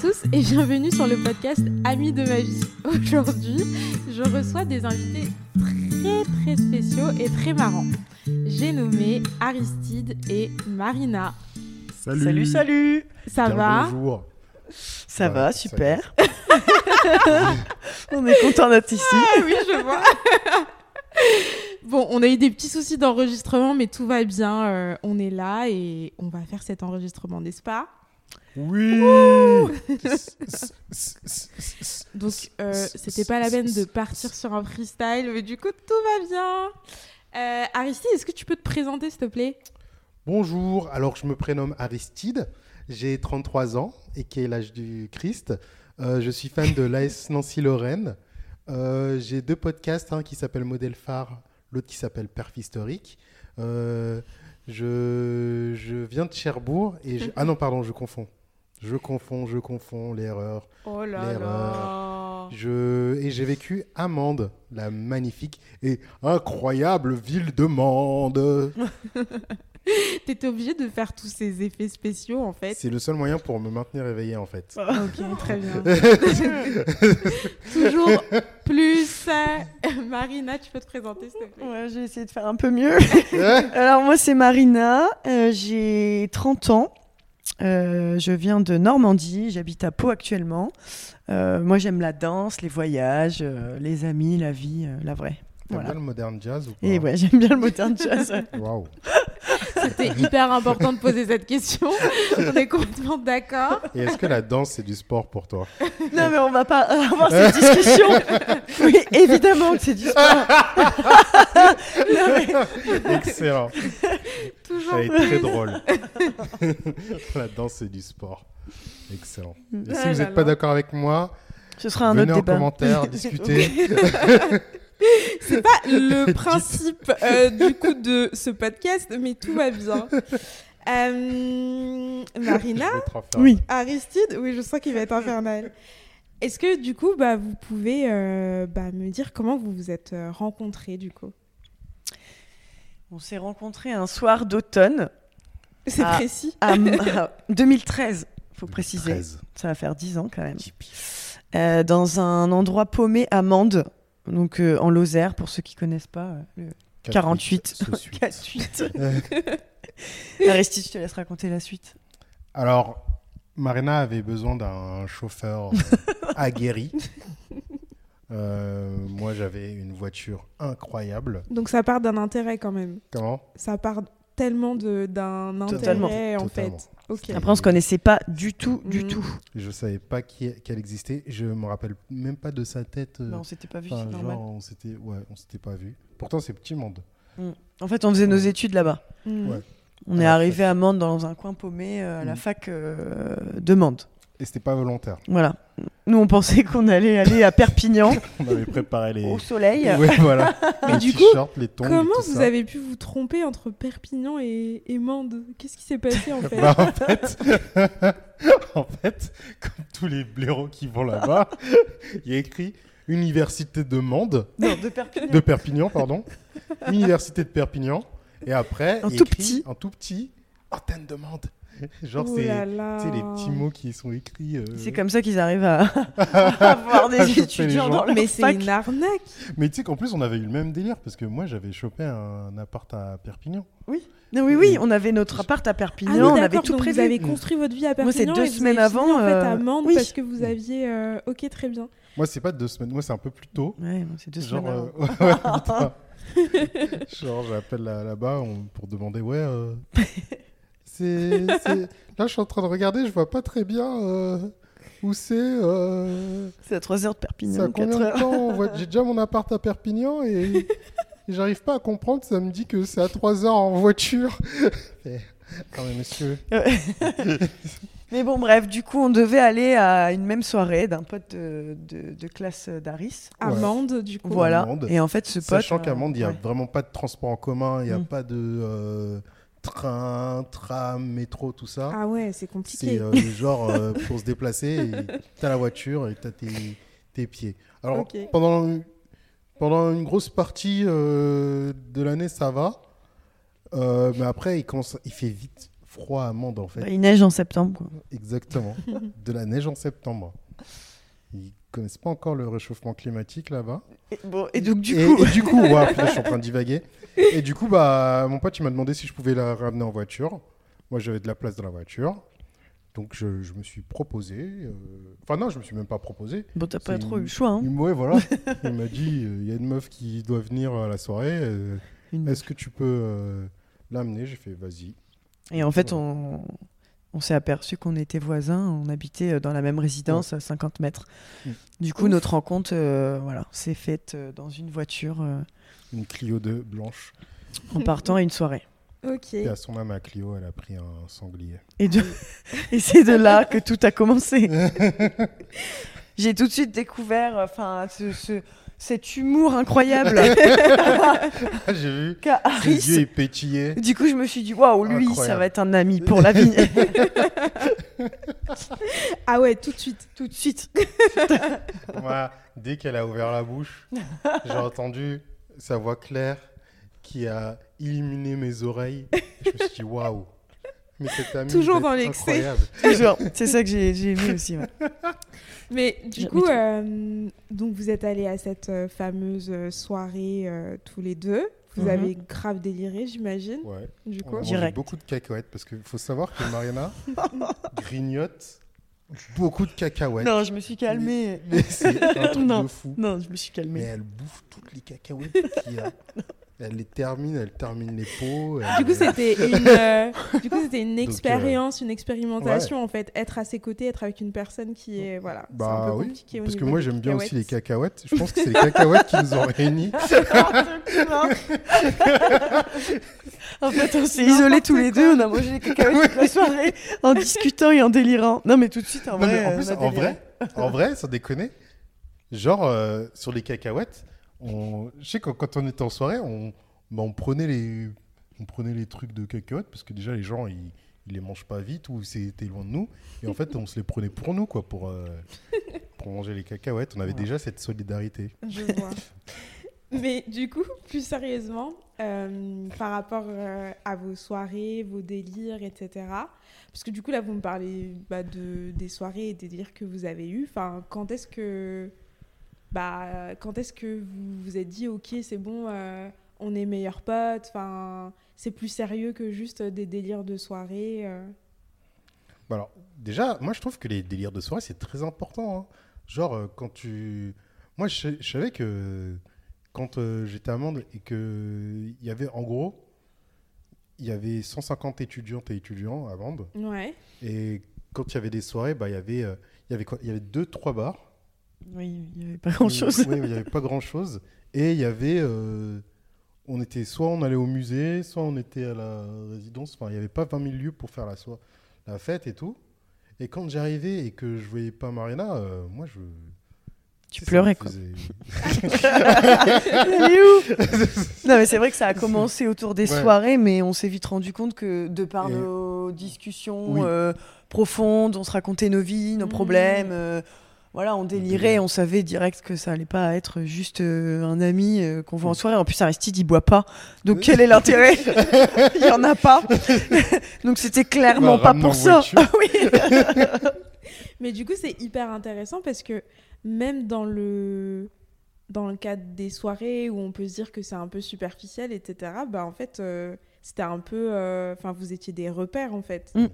tous et bienvenue sur le podcast Amis de ma vie. Aujourd'hui, je reçois des invités très très spéciaux et très marrants. J'ai nommé Aristide et Marina. Salut. Salut, salut. Ça Bien va Bonjour. Ça Ouais, va, ça super. On est content d'être ici. Ah oui, je vois. bon, on a eu des petits soucis d'enregistrement, mais tout va bien. euh, on est là et on va faire cet enregistrement, n'est-ce pas? Oui. Donc, euh, c'était pas la peine de partir sur un freestyle, mais du coup, tout va bien. Euh, Aristide, est-ce que tu peux te présenter, s'il te plaît? Bonjour. Alors, je me prénomme Aristide. J'ai 33 ans et qui est l'âge du Christ. Euh, je suis fan de l'AS Nancy-Lorraine. Euh, J'ai deux podcasts, un qui s'appelle Modèle Phare, l'autre qui s'appelle Perf Historique. Je, je viens de Cherbourg et je... Ah non, pardon, je confonds. Je confonds, je confonds, l'erreur. Oh là L'erreur. là Je... Et j'ai vécu à Mende, la magnifique et incroyable ville de Mende. T'étais obligé de faire tous ces effets spéciaux, en fait. C'est le seul moyen pour me maintenir éveillé en fait. Ok, très bien. Toujours plus. Marina, tu peux te présenter, s'il te plaît? Ouais, j'ai essayé de faire un peu mieux. Alors moi c'est Marina, euh, j'ai 30 ans. Euh, je viens de Normandie, j'habite à Pau actuellement. Euh, moi j'aime la danse, les voyages, euh, les amis, la vie, euh, la vraie. T'aimes Voilà. bien le modern jazz ou pas? Et ouais, j'aime bien le modern jazz. Waouh. C'était hyper important de poser cette question. On est complètement d'accord. Et est-ce que la danse c'est du sport pour toi? Non mais on va pas avoir cette discussion. Oui, évidemment que c'est du sport. Non, mais- Excellent. Toujours Ça est très drôle. la danse c'est du sport. Excellent. Et si Ah vous n'êtes pas d'accord avec moi, Ce sera un venez autre en débat. commentaire, discuter. C'est pas le principe euh, du coup de ce podcast, mais tout va bien. Euh, Marina. Oui. Aristide, oui, je sens qu'il va être infernal. Est-ce que du coup, bah, vous pouvez euh, bah, me dire comment vous vous êtes rencontrés du coup? On s'est rencontrés un soir d'automne C'est Ah. précis. à à 2013, faut préciser. 13. Ça va faire 10 ans quand même. Euh, dans un endroit paumé à Mende, donc euh, en Lozère, pour ceux qui connaissent pas. euh, le 48. ce suite. 48. Aristide, je te laisse raconter la suite. Alors, Marina avait besoin d'un chauffeur euh, aguerri. Euh, moi, j'avais une voiture incroyable. Donc ça part d'un intérêt quand même. Comment? Ça part tellement de- d'un Totalement. intérêt en Totalement. fait. Après, on se connaissait pas du tout, du Mm. tout. Je savais pas qui, qu'elle existait. Je me rappelle même pas de sa tête. euh, Bah, on s'était pas vu, enfin, c'est genre, normal. on s'était, ouais, on s'était pas vu. Pourtant, c'est petit monde. En fait, on faisait nos études là-bas. Mm. Ouais. On À est arrivé à Mende dans un coin paumé euh, à la Mm. fac euh, de Mende. Et c'était pas volontaire. Voilà. Nous, on pensait qu'on allait aller à Perpignan On avait préparé les. au soleil. Ouais, voilà. Mais les du coup, les tongs, Comment vous ça. avez pu vous tromper entre Perpignan et, et Mende? Qu'est-ce qui s'est passé en fait? Bah, en fait, en fait, comme tous les blaireaux qui vont là-bas, il y a écrit Université de Mende, Non, de Perpignan. de Perpignan, pardon. Université de Perpignan. Et après, En il y a tout écrit, petit. En tout petit, antenne de Mende. Genre, c'est les petits mots qui sont écrits. euh, C'est comme ça qu'ils arrivent à, à avoir des étudiants dans leur Mais c'est une arnaque. Mais tu sais qu'en plus, on avait eu le même délire parce que moi, j'avais chopé un appart à Perpignan. Non, oui, oui, on avait notre appart à Ah Perpignan, oui, on avait d'accord, tout donc prévu. Vous avez construit votre vie à Perpignan. Moi, c'est deux et vous semaines avez fini, avant, en fait, à euh, Mende oui. parce que vous aviez. euh, Ok, très bien. Moi, c'est pas deux semaines, moi, c'est un peu plus tôt. Ouais, moi, c'est deux Genre, semaines avant. euh, putain. Genre, j'appelle là- là-bas pour demander, ouais, euh, c'est, Là, je suis en train de regarder, je vois pas très bien euh, où c'est. euh, C'est à 3 heures de c'est à Perpignan, 4 combien de temps voit- J'ai déjà mon appart à Perpignan et, et j'arrive pas à comprendre. Ça me dit que c'est à 3 heures en voiture. Non, mais monsieur. Mais bon, bref, du coup, on devait aller à une même soirée d'un pote de, de- de classe d'Aris. À Ouais. Mende, du coup. Voilà. Et en fait, ce pote. Sachant qu'à euh, Mende, il n'y a ouais. vraiment pas de transport en commun, il n'y a Mm. pas de euh, train, tram, métro, tout ça. Ah ouais, c'est C'est compliqué. euh, genre euh, pour se déplacer, t'as la voiture et t'as tes, tes pieds. Alors pendant, pendant une grosse partie euh, de l'année, ça va. Euh, mais après, il, commence, il fait vite froid amande en fait. Bah, il neige en septembre. Quoi. Exactement. de la neige en septembre. Ils connaissent pas encore le réchauffement climatique là-bas. Et, bon, et donc, du et, coup. et du coup, ouais, putain, je suis en train de divaguer. Et du coup, bah, mon pote, il m'a demandé si je pouvais la ramener en voiture. Moi, j'avais de la place dans la voiture. Donc, je, je me suis proposé. euh, Enfin, non, je me suis même pas proposé. Bon, t'as pas trop eu le choix. Hein. Ouais, voilà. il m'a dit euh, il y a une meuf qui doit venir à la soirée. euh, Une- Est-ce que tu peux euh, l'amener? J'ai fait vas-y. Et en fait, on, on s'est aperçu qu'on était voisins, on habitait euh, dans la même résidence à 50 mètres. Mm. Du coup, notre rencontre euh, voilà, s'est faite euh, dans une voiture euh, Une Clio 2 blanche. en partant à une soirée. Ok. Et à son âme à Clio, elle a pris un sanglier. Et, de... et c'est de là que tout a commencé. J'ai tout de suite découvert enfin, ce, ce- cet humour incroyable J'ai vu. qu'a Ses yeux, ils pétillaient. Du coup, je me suis dit, waouh, lui, ça va être un ami pour la vie. Ah ouais, tout de suite. tout de suite. Moi, dès qu'elle a ouvert la bouche, j'ai entendu sa voix claire qui a illuminé mes oreilles. Je me suis dit, waouh. Mais cet ami Toujours dans l'excès. incroyable. Toujours. C'est ça que j'ai j'ai aimé aussi. ouais. Mais du coup, mais euh, donc vous êtes allés à cette euh, fameuse euh, soirée euh, tous les deux. Vous Mhm. avez grave déliré, j'imagine. Ouais. Du coup. beaucoup de cacahuètes parce qu'il faut savoir que Mariana grignote beaucoup de cacahuètes. Non, je me suis calmée. Mais c'est un truc Non. de fou. Non, je me suis Mais calmée. elle bouffe toutes les cacahuètes qu'il y a. Elle les termine, elle termine les pots. Du coup, c'était une, euh, du coup, c'était une Donc, euh, expérience, une expérimentation en fait. Être à ses côtés, être avec une personne qui est voilà. un Bah peu oui, compliqué au parce que moi j'aime bien aussi les cacahuètes. Je pense que c'est les cacahuètes qui nous ont réunis. en fait, on s'est isolés tous les deux. On a mangé les cacahuètes toute la soirée en discutant et en délirant. Non, mais tout de suite, en Non, vrai. en plus, en vrai, en vrai, sans déconner, genre euh, sur les cacahuètes, on... je sais que quand on était en soirée, on, bah, on prenait les, on prenait les trucs de cacahuètes parce que déjà les gens ils, ils les mangent pas vite ou c'était loin de nous et en fait on se les prenait pour nous quoi pour euh, pour manger les cacahuètes. On avait déjà cette solidarité. Je vois. Mais du coup, plus sérieusement, euh, par rapport euh, à vos soirées, vos délires, etc. Parce que du coup, là, vous me parlez bah, de, des soirées et des délires que vous avez eus. Enfin, quand est-ce que, bah, quand est-ce que vous vous êtes dit, ok, c'est bon, euh, on est meilleurs potes. Enfin, c'est plus sérieux que juste des délires de soirée. euh. Bah alors, déjà, moi je trouve que les délires de soirée, c'est très important. hein. Genre, euh, quand tu. Moi, je, savais que quand euh, j'étais à Mende et que il y avait, en gros, il y avait 150 étudiantes et étudiants à Mende. Ouais. Et quand il y avait des soirées, bah, il y avait, euh, il y avait Il y avait deux, trois bars. Oui, il n'y avait pas grand-chose. Oui, il n'y avait pas grand-chose. Et il y avait. euh, on était soit on allait au musée, soit on était à la résidence. Enfin, il n'y avait pas 20 000 lieux pour faire la, so- la fête et tout. Et quand j'arrivais et que je voyais pas Marina, euh, moi je. Tu pleurais, quoi. où? Non, mais c'est vrai que ça a commencé autour des Ouais. soirées, mais on s'est vite rendu compte que de par Et- nos discussions Oui. euh, profondes, on se racontait nos vies, nos Mhm. problèmes. euh, voilà, on délirait, on savait direct que ça allait pas être juste euh, un ami euh, qu'on voit en Oui. soirée. En plus, Aristide, il boit pas. Donc, quel est l'intérêt? Il y en a pas. Donc, c'était clairement Bah, pas pour ça. Ah. Mais du coup, c'est hyper intéressant parce que même dans le, dans le cadre des soirées où on peut se dire que c'est un peu superficiel, etc., bah en fait, euh, c'était un peu. Enfin, vous étiez des repères en fait. Mm.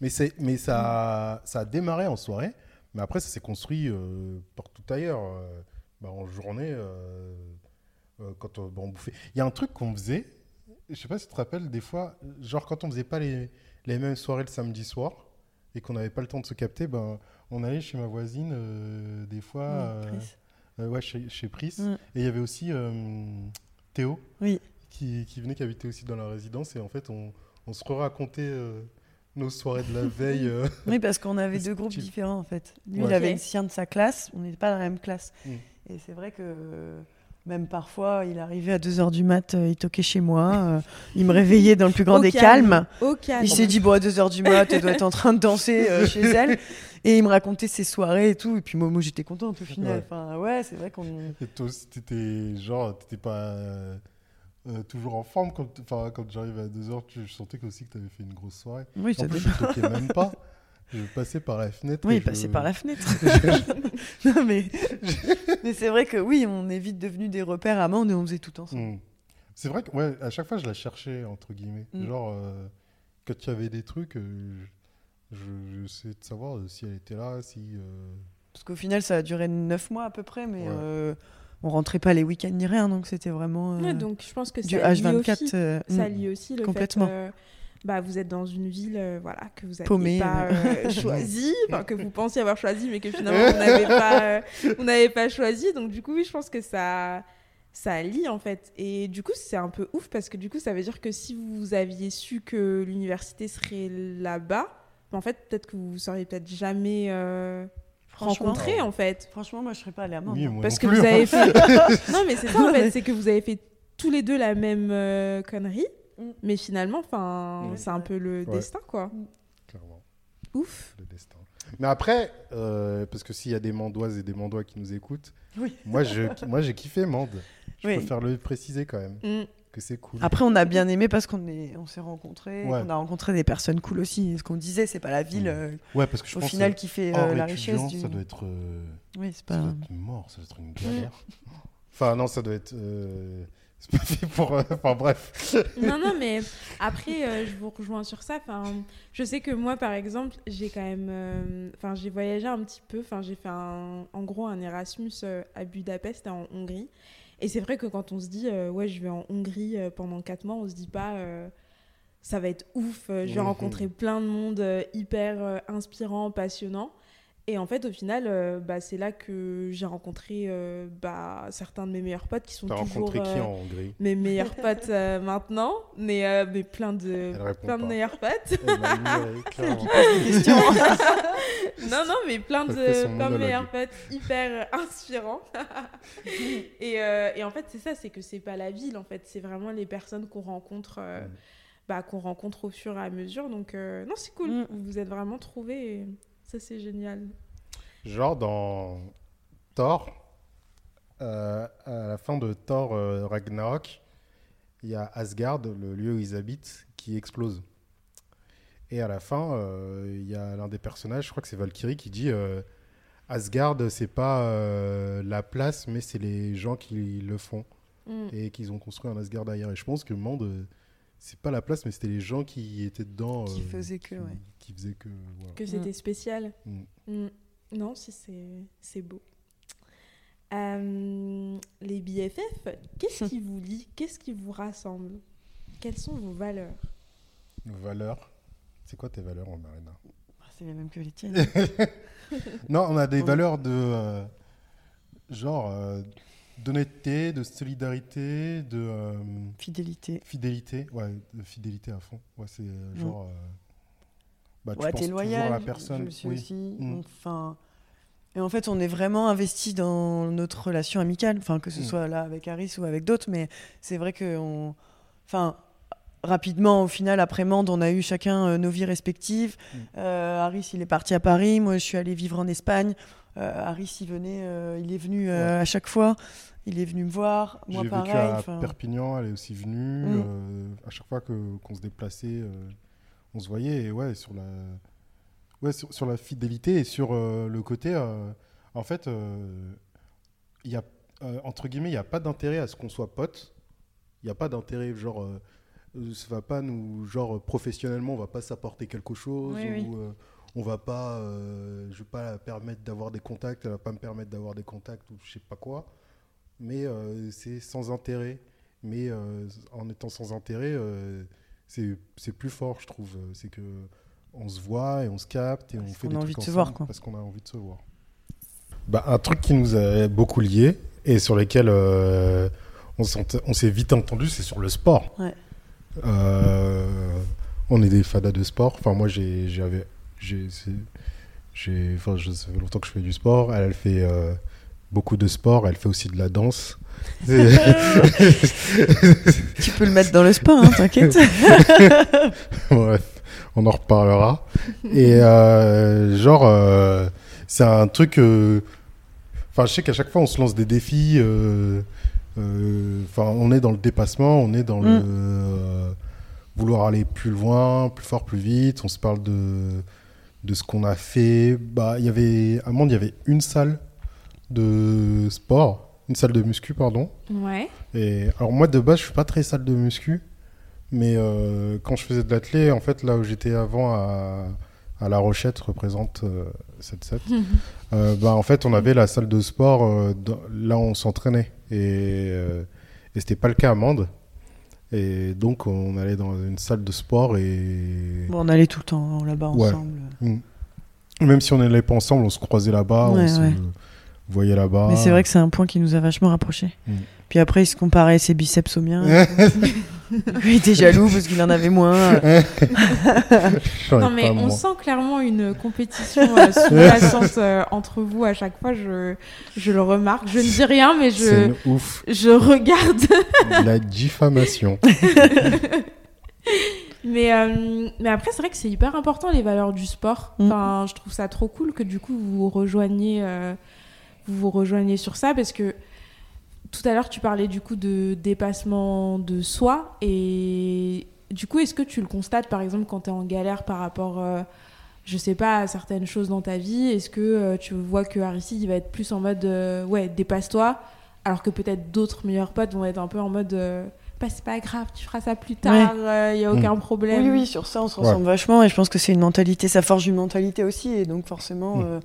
Mais, c'est- mais ça, ça a démarré en soirée, mais après ça s'est construit euh, partout ailleurs. euh, bah, en journée, euh, euh, quand on, bah, on bouffait. Il y a un truc qu'on faisait, je sais pas si tu te rappelles, des fois, genre quand on faisait pas les, les mêmes soirées le samedi soir et qu'on n'avait pas le temps de se capter, ben, on allait chez ma voisine des fois, ouais, chez, chez Pris. Et il y avait aussi Théo Oui. qui, qui venait, qui habitait aussi dans la résidence. Et en fait, on, on se racontait nos soirées de la veille. euh. Oui, parce qu'on avait deux groupes différents en fait. Lui, Ouais. il avait une sien de sa classe, on n'était pas dans la même classe. Mm. Et c'est vrai que euh, même parfois, il arrivait à 2h du mat, euh, il toquait chez moi, euh, il me réveillait dans le plus grand Au des calme. calmes. Calme. Il s'est dit, bon, à 2h du mat, elle doit être en train de danser euh, chez elle. Et il me racontait ses soirées et tout. Et puis moi, moi j'étais contente au final. Ouais. Enfin, ouais, c'est vrai qu'on. Et toi aussi, t'étais genre, t'étais pas. Euh, toujours en forme quand, quand j'arrivais à 2h, tu, je sentais que aussi que tu avais fait une grosse soirée. Oui, En plus, je toquais même pas. Je passais par la fenêtre. Oui, et je- passer par la fenêtre. non, mais, mais c'est vrai que oui, on est vite devenus des repères à Mende et on faisait tout ensemble. Hmm. C'est vrai que ouais, à chaque fois, je la cherchais, entre guillemets. Mm. Genre, euh, quand il y avait des trucs, euh, je, je, j'essayais de savoir si elle était là, si. Parce qu'au final, ça a duré 9 mois à peu près, mais Ouais. On rentrait pas les week-ends ni rien, donc c'était vraiment euh, Ouais, donc je pense que du ça lie H24. aussi, euh, ça mm. lie aussi le Complètement. fait euh, bah, vous êtes dans une ville euh, voilà, que vous n'avez pas choisie, que vous pensiez avoir choisi, mais que finalement vous n'avez pas, pas choisi. Donc du coup, oui, je pense que ça, ça lie en fait. Et du coup, c'est un peu ouf parce que du coup, ça veut dire que si vous aviez su que l'université serait là-bas, en fait, peut-être que vous ne seriez peut-être jamais euh, Franchement, rencontrés en fait. franchement, moi je serais pas allée à Mende. Oui, hein. moi Parce non que plus, vous hein. avez fait. non, mais c'est ça en fait, c'est que vous avez fait tous les deux la même euh, connerie, Mm. mais finalement, enfin, Ouais, c'est un peu le Ouais. destin quoi. Clairement, Ouf. le destin. Mais après, euh, parce que s'il y a des Mandoises et des Mandois qui nous écoutent, Oui. moi, je, moi, j'ai kiffé Mende. Je Oui. préfère le préciser quand même, Mm. Que c'est cool. Après, on a bien aimé parce qu'on est, on s'est rencontrés, Ouais. on a rencontré des personnes cool aussi. Ce qu'on disait, c'est pas la ville Mm. euh, Ouais, parce que je au pense final que qui fait euh, la richesse du. ça doit être. euh, Oui, c'est Ça pas. doit être mort, ça doit être une galère. Enfin, non, ça doit être. euh, C'est pas fait pour. euh, Enfin, bref. non, non, mais après, euh, je vous rejoins sur ça. Enfin, je sais que moi, par exemple, j'ai quand même. euh, Enfin, j'ai voyagé un petit peu. Enfin, j'ai fait un, en gros un Erasmus à Budapest, en Hongrie. Et c'est vrai que quand on se dit, euh, ouais, je vais en Hongrie euh, pendant 4 mois, on se dit pas. euh, ça va être ouf, je vais Mhm. rencontrer plein de monde hyper inspirant, passionnant. Et en fait, au final, euh, bah, c'est là que j'ai rencontré euh, bah, certains de mes meilleurs potes qui sont T'as toujours rencontré qui euh, en Hongrie mes meilleurs potes euh, maintenant, mais, euh, mais plein de, plein de meilleurs potes. Non, non, mais plein de, plein meilleurs potes hyper inspirants. et, euh, et en fait, c'est ça, c'est que c'est pas la ville, en fait, c'est vraiment les personnes qu'on rencontre, euh, Mm. bah, qu'on rencontre au fur et à mesure. Donc, euh, non, c'est cool. Mm. Vous vous êtes vraiment trouvés. et Ça, c'est génial. Genre dans Thor, euh, à la fin de Thor euh, Ragnarok, il y a Asgard, le lieu où ils habitent, qui explose. Et à la fin, euh, il y a l'un des personnages, je crois que c'est Valkyrie, qui dit euh, Asgard, c'est pas euh, la place, mais c'est les gens qui le font Mm. et qu'ils ont construit un Asgard derrière. Et je pense que Monde, c'est pas la place, mais c'était les gens qui étaient dedans. Qui euh, faisaient que, qui, ouais. Qui faisaient que. voilà. Que c'était spécial. Mm. Mm. Non, si c'est c'est beau. Euh, les BFF, qu'est-ce qui vous lie Qu'est-ce qui vous rassemble? Quelles sont vos valeurs? Nos valeurs. C'est quoi tes valeurs, Marina? Ah, C'est les mêmes que les tiennes. Non, on a des valeurs de euh, genre euh, d'honnêteté, de solidarité, de euh, Fidélité. fidélité. Ouais, de fidélité à fond. Ouais, c'est euh, genre. euh, bah, tu Ouais, penses toujours loyal. à la personne. Je le suis oui. aussi. Mm. Enfin. Et en fait, on est vraiment investi dans notre relation amicale, enfin que ce Mm. soit là avec Harris ou avec d'autres, mais c'est vrai que on, enfin, rapidement, au final, après Mende, on a eu chacun euh, nos vies respectives. Mm. Euh, Harris, il est parti à Paris, moi, je suis allée vivre en Espagne. Euh, Harris, il venait, euh, il est venu à chaque fois. Il est venu me voir, moi pareil. vécu à Perpignan, elle est aussi venue. Mm. à chaque fois qu'on se déplaçait, on se voyait. Ouais, sur la, ouais, sur, sur la fidélité et sur euh, le côté. euh, en fait, euh, il y a, entre guillemets, il n'y a pas d'intérêt à ce qu'on soit potes. Il n'y a pas d'intérêt, genre. ça va pas nous. Genre, professionnellement, on va pas s'apporter quelque chose. Oui, ou, on va pas. je vais pas la permettre d'avoir des contacts, elle va pas me permettre d'avoir des contacts ou je sais pas quoi mais c'est sans intérêt. Mais euh, en étant sans intérêt, euh, c'est plus fort, je trouve. C'est que on se voit et on se capte et on fait qu'on des a trucs envie de se ensemble voir, quoi. parce qu'on a envie de se voir. Bah, un truc qui nous a beaucoup liés et sur lesquels euh, on on s'est vite entendu, c'est sur le sport. Ouais. Euh, on est des fadas de sport. Enfin, moi, j'ai, j'avais, j'ai, enfin, je, ça fait longtemps que je fais du sport. Elle, elle fait euh, beaucoup de sport. Elle fait aussi de la danse. Tu peux le mettre dans le spa, hein, t'inquiète. Bref, on en reparlera. Et euh, genre, euh, c'est un truc. euh, Enfin, je sais qu'à chaque fois, on se lance des défis. Enfin, on est dans le dépassement, on est dans Mm. le euh, vouloir aller plus loin, plus fort, plus vite. On se parle de de ce qu'on a fait. Bah, il y avait à Mende, il y avait une salle de sport, une salle de muscu, pardon. Ouais. Et alors moi de base, je suis pas très salle de muscu, mais euh, quand je faisais de l'athlé, en fait là où j'étais avant à, à La Rochette représente euh, 7-7. Euh, bah, en fait, on avait la salle de sport euh, dans- là où on s'entraînait et, euh, et c'était pas le cas à Mende. Et donc on allait dans une salle de sport et Bon, on allait tout le temps là-bas Ouais. ensemble. même si on n'allait pas ensemble, on se croisait là-bas, on Ouais, se voyait là-bas. Mais c'est vrai que c'est un point qui nous a vachement rapprochés. Mm. Puis après, il se comparait ses biceps aux miens. il était jaloux parce qu'il en avait moins. Non mais on sent clairement une compétition euh, sous-jacente euh, entre vous à chaque fois. Je, je le remarque. Je ne dis rien, mais je, ouf. je regarde. La diffamation. Mais, euh, mais après, c'est vrai que c'est hyper important les valeurs du sport. Mm. Enfin, je trouve ça trop cool que du coup vous vous rejoigniez, euh, vous vous rejoignez sur ça parce que tout à l'heure tu parlais du coup de dépassement de soi et du coup est-ce que tu le constates par exemple quand tu es en galère par rapport, euh, je sais pas, à certaines choses dans ta vie Est-ce que euh, tu vois que Aristide il va être plus en mode euh, ouais dépasse-toi alors que peut-être d'autres meilleurs potes vont être un peu en mode euh, bah, c'est pas grave, tu feras ça plus tard, il y a aucun problème. Oui, oui, sur ça, on se Ouais. ressemble vachement. Et je pense que c'est une mentalité, ça forge une mentalité aussi. Et donc, forcément, Mm. euh,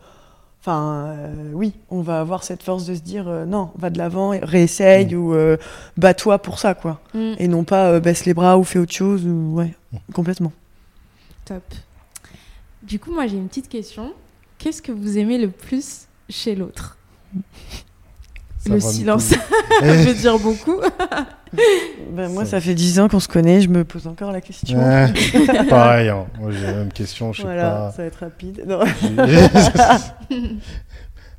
enfin, euh, oui, on va avoir cette force de se dire euh, non, va de l'avant, réessaye Mm. ou euh, bats-toi pour ça, quoi. Mm, Et non pas euh, baisse les bras ou fais autre chose. Ou... Ouais, Mm. complètement. top. Du coup, moi j'ai une petite question. Qu'est-ce que vous aimez le plus chez l'autre? Ça Le silence. Ça veut dire beaucoup. Ben, moi, Ça- ça fait dix ans qu'on se connaît, je me pose encore la question. Ouais, pareil, hein. moi j'ai la même question, je sais voilà, pas. ça va être rapide. Non.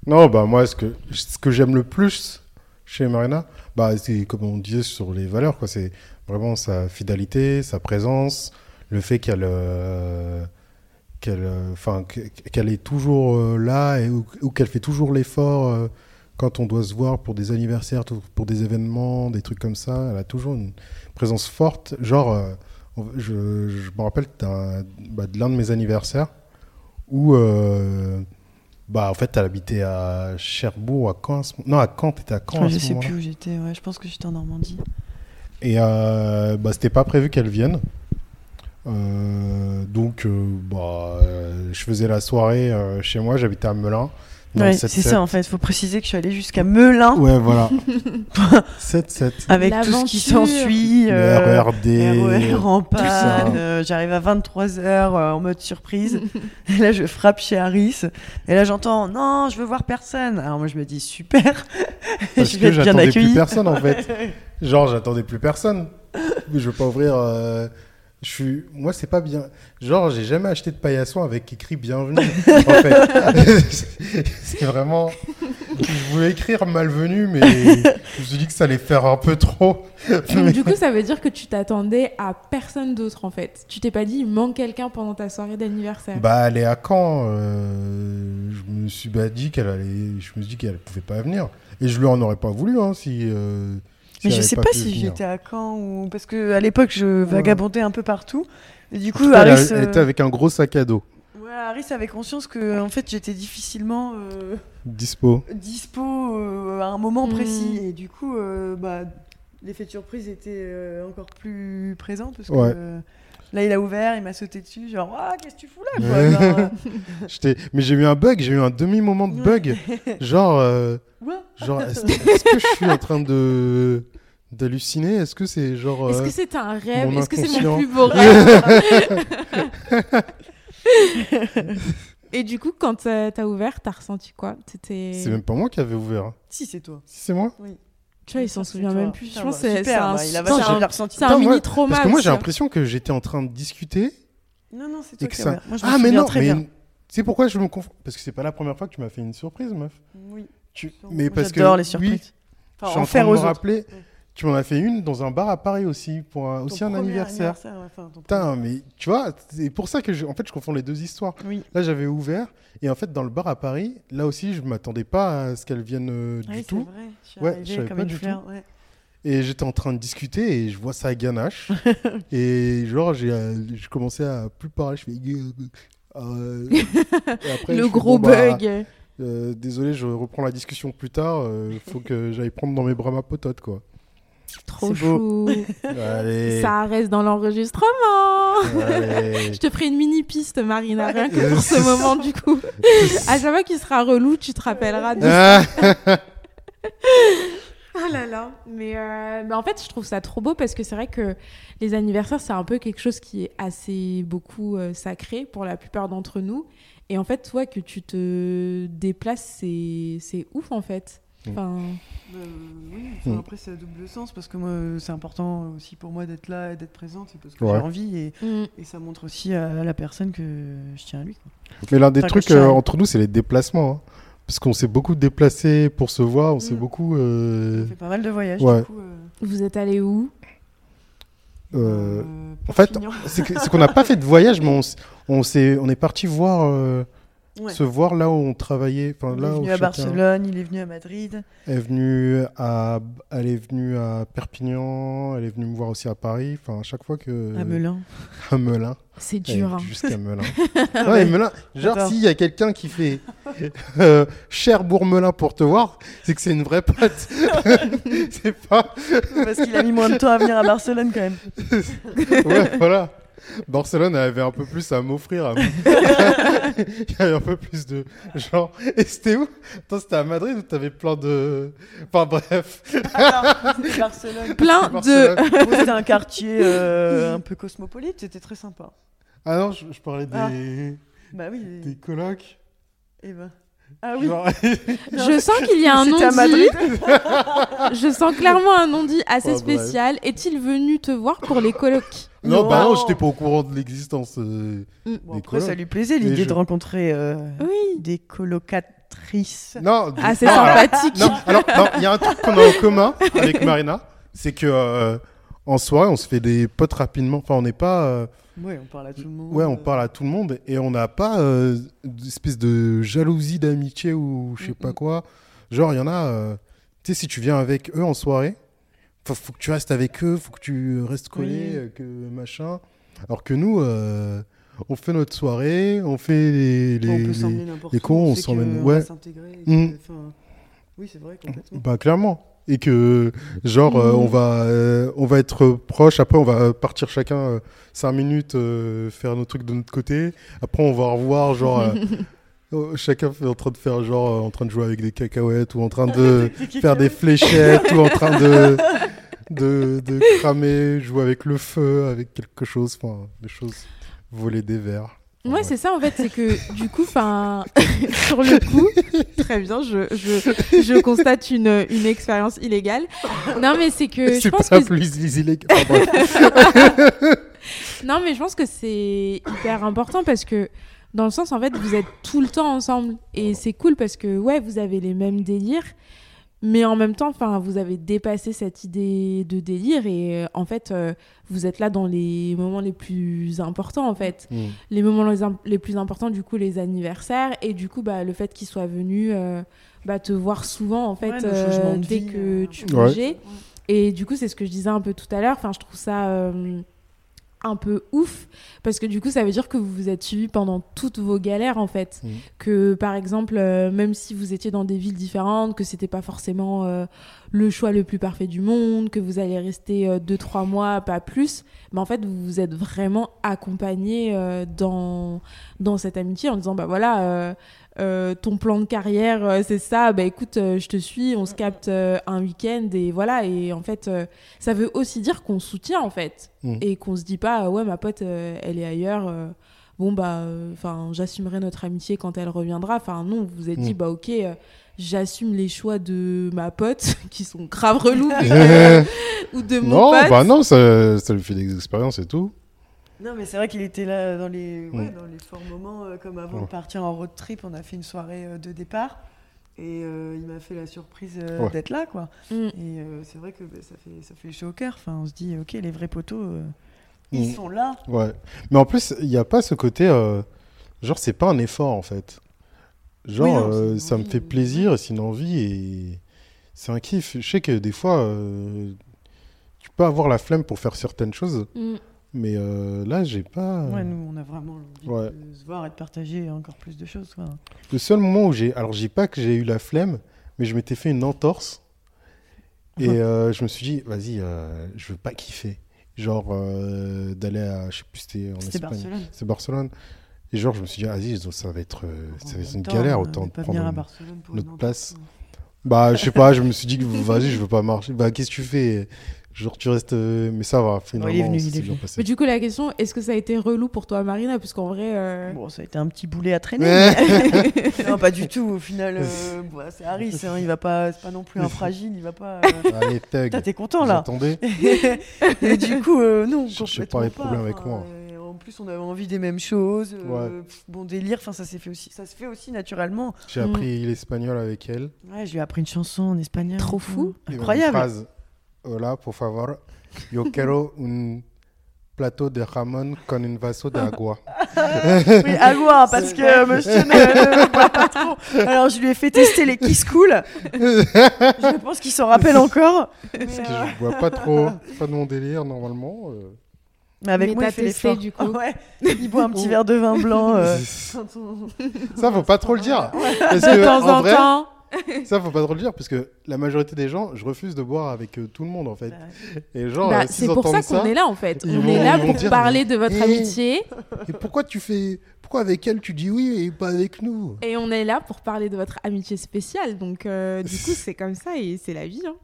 non, bah moi, ce que, ce que j'aime le plus chez Marina, bah, c'est comme on disait sur les valeurs, quoi. C'est vraiment sa fidélité, sa présence, le fait qu'elle, euh, qu'elle, euh, enfin, qu'elle est toujours euh, là et ou, ou qu'elle fait toujours l'effort euh, quand on doit se voir pour des anniversaires, pour des événements, des trucs comme ça. Elle a toujours une présence forte. Genre, euh, je, je me rappelle bah, de l'un de mes anniversaires où, euh, bah, en fait, elle habitait à Cherbourg, à Caen. Non, à Caen, t'étais à Caen. à je sais plus où j'étais. Ouais, je pense que j'étais en Normandie. Et euh, bah, c'était pas prévu qu'elle vienne. Euh, donc, bah, je faisais la soirée chez moi, j'habitais à Melun. Ouais, c'est 7-7. ça en fait. Faut préciser que je suis allée jusqu'à Melun Ouais, voilà. 7-7. avec tout ce qui s'ensuit. Euh, RERD. RER en panne, euh, j'arrive à 23h en mode surprise. et là, je frappe chez Harris. Et là, j'entends Non, je veux voir personne. Alors, moi, je me dis Super. Parce je que vais bien j'attendais plus personne en fait. Genre, j'attendais plus personne. Mais je veux pas ouvrir. euh, Je suis. Moi, c'est pas bien. Genre, j'ai jamais acheté de paillasson avec écrit bienvenue. en fait, c'est vraiment. Je voulais écrire malvenu, mais je me suis dit que ça allait faire un peu trop. Donc, du coup, ça veut dire que tu t'attendais à personne d'autre en fait. Tu t'es pas dit il manque quelqu'un pendant ta soirée d'anniversaire. Bah, elle est à Caen. euh, Je me suis bah, dit qu'elle allait. Je me suis dit qu'elle pouvait pas venir. Et je lui en aurais pas voulu hein, si. euh, si Mais je sais pas, si j'étais à Caen ou. Parce que à l'époque, je vagabondais un peu partout. Et du coup, cas, Harris. elle euh, était avec un gros sac à dos. ouais, Harris avait conscience que en fait, j'étais difficilement. euh, Dispo. dispo euh, à un moment précis et du coup euh, bah, l'effet de surprise était euh, encore plus présent parce que Ouais. euh, là il a ouvert il m'a sauté dessus genre ah qu'est-ce que tu fous là quoi Genre, euh, Mais j'ai eu un bug, j'ai eu un demi-moment de bug. Genre, euh. Genre est-ce que je suis en train de d'halluciner? Est-ce que c'est genre. Est-ce euh, que c'est un rêve? Est-ce que c'est mon plus beau rêve? Et du coup, quand euh, t'as ouvert, t'as ressenti quoi? T'étais- C'est même pas moi qui avais ouvert. si c'est toi Si c'est moi? Tu vois, il s'en souvient même plus. Je pense bah, que c'est un, bah, il a un- ressenti c'est un moi- mini trauma. Parce que moi j'ai l'impression que j'étais en train de discuter non non c'est toi que qui ça. moi je Ah mais non, très mais bien c'est pourquoi je me confonds Parce que c'est pas la première fois que tu m'as fait une surprise, meuf. oui Tu... Mais parce que les oui, surprises je enfin suis en en train faire de me rappeler. Ouais. Tu m'en as fait une dans un bar à Paris aussi pour un- Ton aussi un premier anniversaire. ouais, enfin, ton Putain, mais tu vois, c'est pour ça que je, en fait je confonds les deux histoires. oui Là, j'avais ouvert. Et en fait, dans le bar à Paris, là aussi, je m'attendais pas à ce qu'elle vienne euh, Ah du oui, tout. vrai je suis Ouais, je savais comme pas une du fleur ouais. Et j'étais en train de discuter et je vois ça à ganache. et genre, j'ai euh, j'ai commencé à plus parler. Je fais. euh, et après, je Le fais, gros bon, bah, bug. Euh, désolé, je reprends la discussion plus tard. Il faut que j'aille prendre dans mes bras ma potote, quoi. Trop chou. Allez. Ça reste dans l'enregistrement. Je te ferai une mini piste, Marina, rien que pour ce moment, du coup. À chaque fois qu'il sera relou, tu te rappelleras de Ah, Oh là là. Mais, euh, mais en fait, je trouve ça trop beau parce que c'est vrai que les anniversaires, c'est un peu quelque chose qui est assez beaucoup euh, sacré pour la plupart d'entre nous. Et en fait, toi, que tu te déplaces, c'est c'est ouf en fait. Mm. Enfin, Euh, oui, enfin, Mm. après c'est à double sens parce que moi c'est important aussi pour moi d'être là et d'être présente, c'est parce que Ouais. j'ai envie et, mm. et ça montre aussi à la personne que je tiens à lui. quoi. Mais l'un des Enfin, trucs euh, entre nous, c'est les déplacements. hein. Parce qu'on s'est beaucoup déplacé pour se voir, on s'est beaucoup. euh, On fait pas mal de voyages ouais. du coup. euh, vous êtes allé où? En fait, c'est qu'on n'a pas fait de voyage, mais on, on, s'est- on est parti voir, euh, Ouais. se voir là où on travaillait. Enfin, il là est où venu à chacun Barcelone, il est venu à Madrid. est venu à, elle est venue à Perpignan, elle est venue me voir aussi à Paris. Enfin, à chaque fois que À Melun. à Melun, C'est Elle est dur. hein. jusqu'à Melun. Ouais, ouais. Melun. Genre, s'il y a quelqu'un qui fait euh, Cherbourg-Melun pour te voir, c'est que c'est une vraie pote. c'est pas. Parce qu'il a mis moins de temps à venir à Barcelone quand même. Ouais, voilà. Barcelone avait un peu plus à m'offrir. à Il y avait un peu plus de genre. Et c'était où? Attends, c'était à Madrid où t'avais plein de. Enfin bref. Alors, c'était Barcelone. Plein de. Barcelone. C'était un quartier euh, un peu cosmopolite, c'était très sympa. Ah non, je, je parlais des, Ah. Bah oui. des colocs. Et ben. Ah oui. Genre- Je sens qu'il y a un non-dit. Madrid. Je sens clairement un non-dit assez Oh, bref. spécial. Est-il venu te voir pour les colocs non, Non. bah non, j'étais pas au courant de l'existence. euh, Bon, des après, ça lui plaisait l'idée je- de rencontrer euh, Oui. des colocatrices. Non, Ah, c'est non, alors- il y a un truc qu'on a en commun avec Marina, c'est que euh, en soirée, on se fait des potes rapidement. Enfin, on n'est pas. euh, Ouais, on parle à tout le monde. ouais, on parle à tout le monde et on n'a pas euh, d'espèce de jalousie d'amitié ou je sais pas quoi. Genre, il y en a. euh, tu sais, si tu viens avec eux en soirée, faut, faut que tu restes avec eux, faut que tu restes collé, Oui. euh, que machin. Alors que nous, euh, on fait notre soirée, on fait les. les- on les- cons, on s'emmène- ouais. Mm. enfin, Oui, c'est vrai, complètement. Bah clairement. Et que genre euh, on va euh, on va être proche. Après on va partir chacun euh, cinq minutes faire nos trucs de notre côté. Après on va revoir genre euh, chacun en train de faire genre en train de jouer avec des cacahuètes ou en train de faire des fléchettes ou en train de de, de cramer, jouer avec le feu, avec quelque chose, enfin des choses voler des verres. Ouais, c'est ça en fait, c'est que du coup, enfin, sur le coup, très bien, je, je, je constate une, une expérience illégale. Non, mais c'est que je pense pas que plus illégal. Non, mais je pense que c'est hyper important parce que dans le sens en fait, vous êtes tout le temps ensemble et c'est cool parce que ouais, vous avez les mêmes délires. Mais en même temps, enfin, vous avez dépassé cette idée de délire et euh, en fait, euh, vous êtes là dans les moments les plus importants en fait. Mm. les moments les, plus importants, du coup, les anniversaires. Et du coup, bah, le fait qu'il soit venu euh, bah, te voir souvent, en fait, Ouais, euh, dès vie, que euh, tu Ouais. bougeais. Et du coup, c'est ce que je disais un peu tout à l'heure. Enfin, je trouve ça euh, un peu ouf. Parce que du coup, ça veut dire que vous vous êtes suivis pendant toutes vos galères, en fait. Mhm. Que, par exemple, euh, même si vous étiez dans des villes différentes, que c'était pas forcément euh, le choix le plus parfait du monde, que vous allez rester euh, deux, trois mois, pas plus, mais en fait, vous vous êtes vraiment accompagnés euh, dans, dans cette amitié en disant, bah voilà, euh, ton plan de carrière, euh, c'est ça, bah écoute, euh, je te suis, on se capte un week-end et voilà. Et en fait, ça veut aussi dire qu'on soutient en fait Mm. et qu'on se dit pas, ouais, ma pote, elle est ailleurs. bon bah, enfin, j'assumerai notre amitié quand elle reviendra. Enfin non, vous vous êtes dit, Mm. bah ok. J'assume les choix de ma pote, qui sont grave relous, ou de mon non, pote. bah non, ça, ça lui fait des expériences et tout. Non, mais c'est vrai qu'il était là dans les, ouais, Mm. dans les forts moments, euh, comme avant Ouais. de partir en road trip. On a fait une soirée euh, de départ et euh, il m'a fait la surprise euh, Ouais. d'être là, quoi. Mm. Et euh, c'est vrai que bah, ça, fait, ça fait chaud au cœur. Enfin, on se dit, ok, les vrais poteaux, euh, ils Mm. sont là. Ouais. Mais en plus, il n'y a pas ce côté. euh, genre, c'est pas un effort en fait. Genre, Oui, non, euh, ça me fait euh, plaisir et c'est une envie et c'est un kiff. Je sais que des fois, euh, tu peux avoir la flemme pour faire certaines choses, Mm. Mais euh, là, j'ai pas. Ouais, nous, on a vraiment envie Ouais. de se voir et de partager encore plus de choses. quoi. Le seul moment où j'ai. Alors, je dis pas que j'ai eu la flemme, mais je m'étais fait une entorse. Et euh, je me suis dit, vas-y, euh, je veux pas kiffer. Genre, euh, d'aller à. Je sais plus, c'était en Espagne. Barcelone. C'est Barcelone. Et genre, je me suis dit, vas-y, ça va être, euh, ça va être une temps, galère, autant de pas prendre venir à une- Barcelone pour notre place. Bah, je sais pas, je me suis dit, vas-y, je veux pas marcher. Bah, qu'est-ce que tu fais? Genre, tu restes. euh, Mais ça va, finalement, il est venu, il s'est est bien venu. passé. Mais du coup, la question, est-ce que ça a été relou pour toi, Marina? Parce qu'en vrai. euh, Bon, ça a été un petit boulet à traîner. Mais- non, pas du tout. Au final, euh, bah, c'est Harris. hein, il va pas, c'est pas non plus un fragile. Il va pas. euh, Allez, Tug. Putain, t'es content là. attendez Et du coup, euh, non, Cherchez complètement pas les problèmes avec moi. En plus, on avait envie des mêmes choses. euh, pff, Bon délire. Enfin, ça s'est fait aussi. Ça se fait aussi naturellement. J'ai appris l'espagnol avec elle. Ouais, je lui ai appris une chanson en espagnol. Trop fou. Et une Incroyable. Hola, por favor. Yo quiero un plateau de jamón con un vaso de agua. Oui, voir, parce que euh, monsieur ne, ne boit pas trop. Alors, je lui ai fait tester les Kiss Cool. Je pense qu'il s'en rappelle encore. Parce que euh, je bois pas trop. C'est pas de mon délire, normalement. euh. mais avec Mais moi, il fait testé, du coup. Ouais, il boit un petit verre de vin blanc. euh, ça, faut pas trop le dire. Parce De que, temps en en vrai, temps. ça, faut pas trop le dire. Parce que la majorité des gens, je refuse de boire avec euh, tout le monde, en fait. Et genre, Bah, euh, s'ils c'est pour ça entendent qu'on est là en fait. ils on vont- est là ils vont pour dire, parler de votre Eh. amitié Et pourquoi tu fais. Pourquoi avec elle tu dis oui et pas avec nous? Et on est là pour parler de votre amitié spéciale. Donc euh, du coup c'est comme ça et c'est la vie. hein.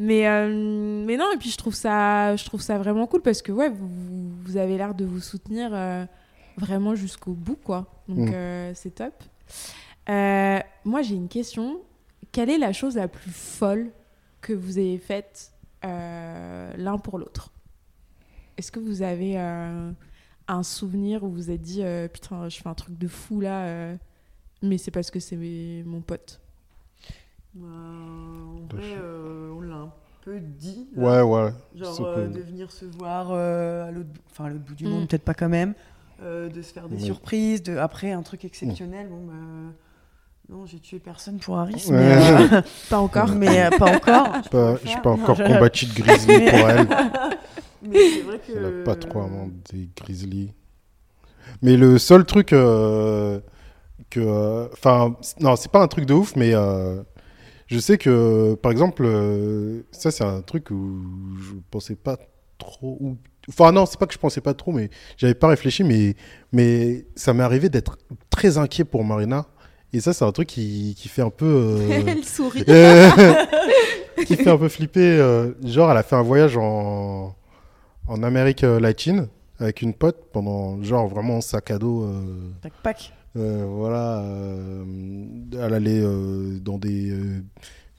Mais euh, mais non et puis je trouve ça je trouve ça vraiment cool parce que ouais vous, vous avez l'air de vous soutenir euh, vraiment jusqu'au bout quoi. Donc Mm. euh, c'est top. Euh, moi j'ai une question. Quelle est la chose la plus folle que vous ayez faite euh, l'un pour l'autre? Est-ce que vous avez euh, un souvenir où vous vous êtes dit euh, putain je fais un truc de fou là euh, mais c'est parce que c'est mon pote? Bah, en vrai, euh, on l'a un peu dit. Ouais, là. ouais. Genre euh, de venir se voir euh, à l'autre bout, enfin, du Mm. monde, peut-être pas quand même. euh, de se faire des Oui. surprises. De... Après, un truc exceptionnel. Bon, bah, non, j'ai tué personne pour Harris, Ouais. mais, euh, pas encore mais euh, pas encore. Je Pas- Je pas Non, encore je- combattu de grizzly pour elle. Mais c'est vrai que. Elle a pas trop des grizzlies. Mais le seul truc euh, que. euh, Enfin, non, c'est pas un truc de ouf, mais euh, je sais que, par exemple, euh, ça, c'est un truc où je pensais pas trop. Enfin, non, c'est pas que je pensais pas trop, mais j'avais pas réfléchi, mais, mais ça m'est arrivé d'être très inquiet pour Marina. Et ça, c'est un truc qui, qui fait un peu. euh, elle sourit qui fait un peu flipper. euh, genre, elle a fait un voyage en, en Amérique euh, latine avec une pote pendant, genre, vraiment sac à dos. euh, Tac, pac. voilà. elle allait dans des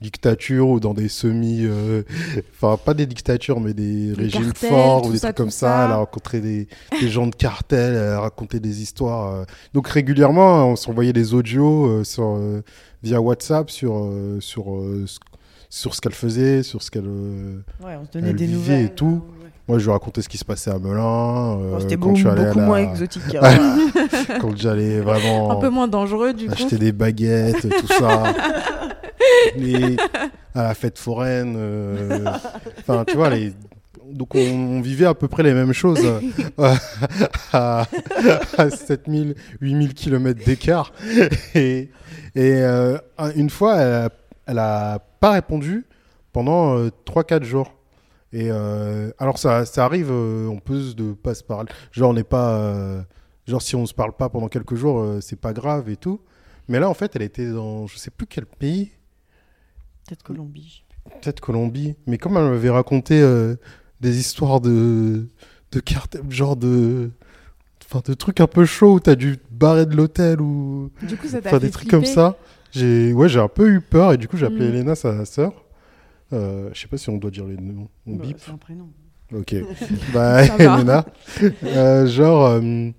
dictatures ou dans des semi. euh, Enfin, pas des dictatures, mais des, régimes cartels, forts ou des ça, trucs comme ça. ça. Elle a rencontré des, des gens de cartel, elle a raconté des histoires. euh. Donc, régulièrement, on s'envoyait des audios euh, sur, via WhatsApp sur, sur, ce- sur ce qu'elle faisait, sur ce qu'elle. Ouais, on se donnait Elle des vivait nouvelles. et tout. ouais. Moi, je lui racontais ce qui se passait à Melun. euh, C'était beaucoup, la- moins exotique. hein. Quand j'allais vraiment. un peu moins dangereux du coup acheter des baguettes, tout ça. Et à la fête foraine. euh, Enfin, tu vois, les... donc on, vivait à peu près les mêmes choses euh, à, à 7000, 8000 km d'écart. Et, euh, une fois, elle elle a pas répondu pendant 3-4 jours. Et euh, alors, ça, arrive, euh, on peut pas se parler. Genre, on n'est pas. euh, genre, si on se parle pas pendant quelques jours, euh, c'est pas grave et tout. Mais là, en fait, elle était dans je sais plus quel pays, Peut-être Colombie. peut-être Colombie. Mais comme elle m'avait raconté euh, des histoires de, de cartes, genre de. Enfin, de trucs un peu chauds où t'as dû te barrer de l'hôtel ou. du coup ça t'a Enfin, des trucs comme ça. J'ai ouais, j'ai un peu eu peur et du coup, j'ai appelé Mm. Elena, sa sœur. Euh, je sais pas si on doit dire les noms. On Bah, bip. C'est un prénom. Ok. bah, Ça va. Elena. Euh, genre, euh,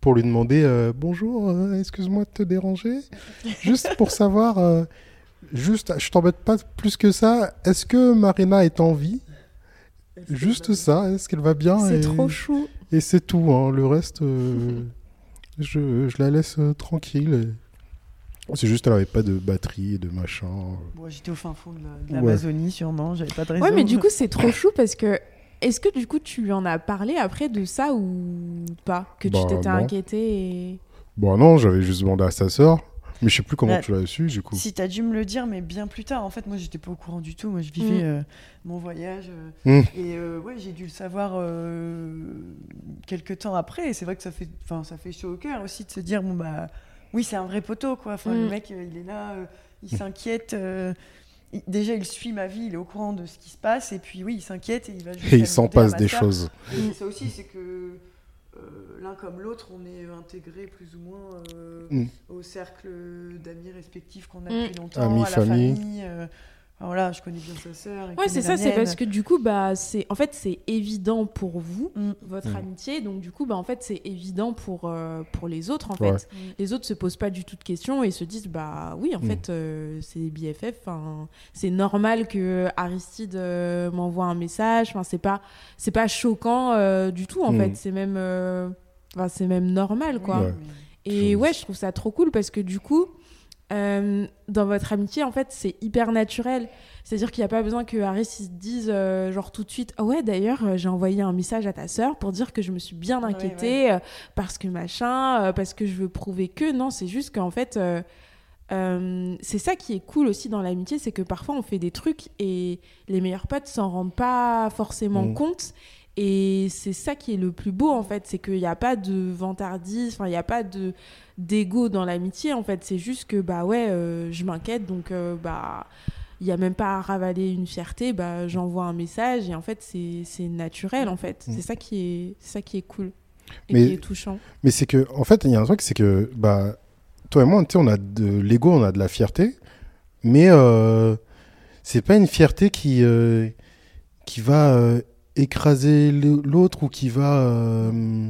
pour lui demander euh, Bonjour, euh, excuse-moi de te déranger? Juste pour savoir, euh, juste, je t'embête pas plus que ça. Est-ce que Marina est en vie? Juste ça. Est-ce qu'elle va bien c'est et, trop chou Et c'est tout. hein. Le reste, euh, je, je la laisse euh, tranquille. C'est juste elle avait pas de batterie et de machin. Bon, j'étais au fin fond de la- de l'Amazonie, sûrement. J'avais pas de réseau. Ouais, mais du coup, c'est trop chou parce que. Est-ce que du coup, tu lui en as parlé après de ça ou pas? Que tu Bah, t'étais inquiété et. Bon, non, j'avais juste demandé à sa sœur. Mais je sais plus comment Ouais. tu l'as su, du coup. Si t'as dû me le dire, mais bien plus tard. En fait, moi, j'étais pas au courant du tout. Moi, je vivais Mm. euh, mon voyage. euh, Mm. Et euh, ouais, j'ai dû le savoir euh, quelques temps après. Et c'est vrai que ça fait, enfin, ça fait chaud au cœur aussi de se dire, bon, bah, oui, c'est un vrai poteau, quoi. Enfin, Mm. le mec, il est là, euh, il s'inquiète. euh, il- déjà, il suit ma vie, il est au courant de ce qui se passe. Et puis, oui, il s'inquiète et il va juste Et il s'en passe ma des choses. Et ça aussi, c'est que l'un comme l'autre, on est intégrés plus ou moins euh, Mm. au cercle d'amis respectifs qu'on a Mm. depuis longtemps, Amis, à la famille. famille. euh, enfin, voilà, je connais bien sa sœur. Ouais, c'est ça, c'est parce que du coup, bah, c'est en fait, c'est évident pour vous, Mm. votre Mm. amitié, donc du coup, bah, en fait, c'est évident pour, euh, pour les autres, en fait. Les autres se posent pas du tout de questions et se disent, bah oui, en Mm. fait, euh, c'est des BFF, enfin, c'est normal que Aristide euh, m'envoie un message, enfin, c'est pas, c'est pas choquant euh, du tout, en fait, c'est même, euh, enfin, c'est même normal, quoi. Ouais. Et Je- ouais, je trouve ça trop cool parce que du coup, euh, dans votre amitié, en fait, c'est hyper naturel. C'est-à-dire qu'il n'y a pas besoin que Harry se dise, euh, genre tout de suite, ah ouais, d'ailleurs, euh, j'ai envoyé un message à ta sœur pour dire que je me suis bien Ouais, inquiétée euh, parce que machin, euh, parce que je veux prouver que. Non, c'est juste qu'en fait. euh, euh, c'est ça qui est cool aussi dans l'amitié, c'est que parfois on fait des trucs et les meilleurs potes s'en rendent pas forcément Mhm. compte. Et c'est ça qui est le plus beau en fait, c'est qu'il n'y a pas de vantardise, enfin il n'y a pas de d'ego dans l'amitié en fait. C'est juste que bah ouais, euh, je m'inquiète donc euh, bah il y a même pas à ravaler une fierté, bah j'envoie un message et en fait c'est naturel en fait. Mhm. C'est ça qui est ça qui est cool et Mais- qui est touchant. Mais c'est que, en fait, il y a un truc, c'est que, bah, toi et moi, tu sais, on a de l'ego, on a de la fierté, mais euh, c'est pas une fierté qui, euh, qui va euh, écraser l'autre ou qui va. euh,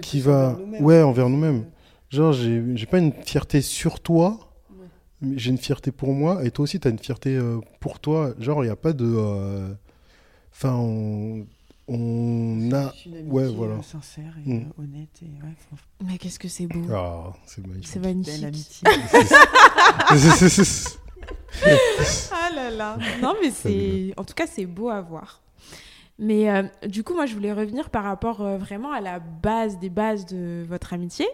qui va- ouais, envers nous-mêmes. genre, j'ai j'ai pas une fierté sur toi, Ouais. mais j'ai une fierté pour moi, et toi aussi, tu as une fierté euh, pour toi. Genre, il n'y a pas de. euh, Enfin, on, on a. Une ouais, voilà. sincère et Mm. honnête. Et, ouais, enfin, Mais qu'est-ce que c'est beau. Ah, c'est magnifique. C'est belle magnifique. Ah là là. Non, mais c'est. En tout cas, c'est beau à voir. Mais euh, du coup, moi, je voulais revenir par rapport euh, vraiment à la base des bases de votre amitié.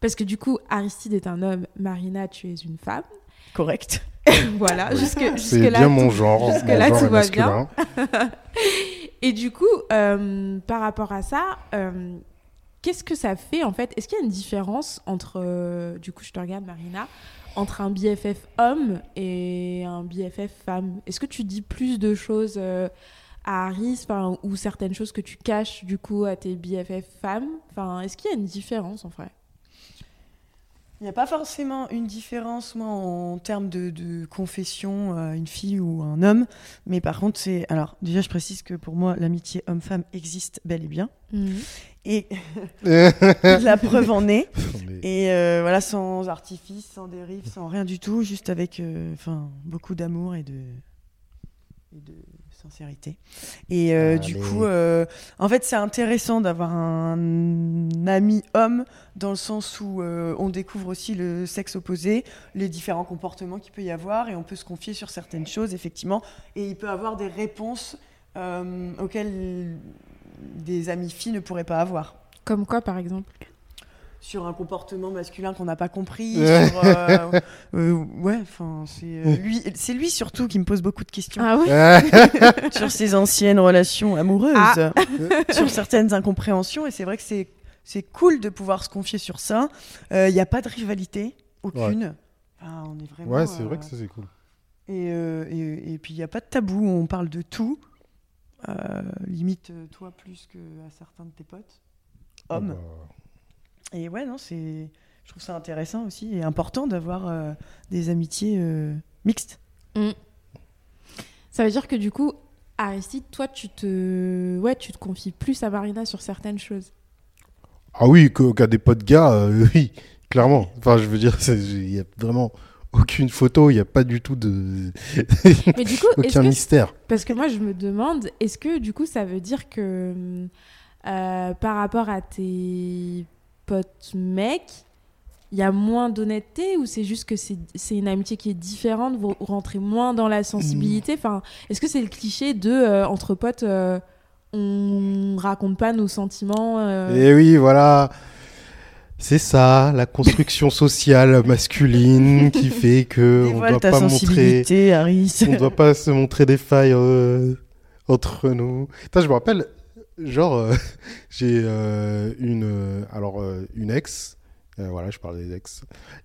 Parce que du coup, Aristide est un homme, Marina, tu es une femme. Correct. voilà, jusque, C'est jusque-là, bien tout- mon genre. jusque-là, mon genre tout va bien. masculin. Et du coup, euh, par rapport à ça, euh, qu'est-ce que ça fait en fait? Est-ce qu'il y a une différence entre, euh, du coup, je te regarde, Marina, entre un BFF homme et un BFF femme? Est-ce que tu dis plus de choses euh, à enfin, ou certaines choses que tu caches du coup à tes BFF femmes Enfin, est-ce qu'il y a une différence en vrai? Il n'y a pas forcément une différence, moi, en termes de, de confession, euh, une fille ou un homme. Mais par contre, c'est. Alors, déjà, je précise que pour moi, l'amitié homme-femme existe bel et bien. Et la preuve en est. Et euh, voilà, sans artifice, sans dérive, sans rien du tout, juste avec euh, enfin, beaucoup d'amour et de, et de sincérité. Et euh, du Allez. coup, euh, en fait, c'est intéressant d'avoir un ami homme dans le sens où euh, on découvre aussi le sexe opposé, les différents comportements qu'il peut y avoir, et on peut se confier sur certaines choses, effectivement, et il peut avoir des réponses euh, auxquelles des amis filles ne pourraient pas avoir Comme quoi, par exemple sur un comportement masculin qu'on n'a pas compris. Ouais. sur, euh, euh, ouais, enfin, c'est euh, lui, c'est lui surtout qui me pose beaucoup de questions Ah ouais sur ses anciennes relations amoureuses, Ah. sur certaines incompréhensions. Et c'est vrai que c'est c'est cool de pouvoir se confier sur ça. Il n'y a pas de rivalité, aucune. Enfin, on est vraiment. ouais, c'est euh, vrai que ça, c'est cool. Et, euh, et, et puis il n'y a pas de tabou, on parle de tout. Euh, limite toi plus que à certains de tes potes hommes. Ah bah, Et ouais, non, c'est. Je trouve ça intéressant aussi et important d'avoir euh, des amitiés euh, mixtes. Ça veut dire que du coup, Aristide, toi, tu te, ouais, tu te confies plus à Marina sur certaines choses. Ah oui, qu'à des potes gars, euh, oui, clairement. Enfin, je veux dire, c'est- il n'y a vraiment aucune photo, il n'y a pas du tout de. Mais du coup, aucun que mystère. Parce que moi, je me demande, est-ce que du coup, ça veut dire que euh, par rapport à tes potes mecs, il y a moins d'honnêteté ou c'est juste que c'est c'est une amitié qui est différente, vous rentrez moins dans la sensibilité? Enfin, est-ce que c'est le cliché de euh, entre potes, euh, on raconte pas nos sentiments euh, Et oui, voilà. C'est ça, la construction sociale masculine qui fait que on doit pas montrer, Harry. on doit pas se montrer des failles euh, entre nous. Putain, je me rappelle, genre, euh, j'ai euh, une, euh, alors une ex, voilà, je parle des ex,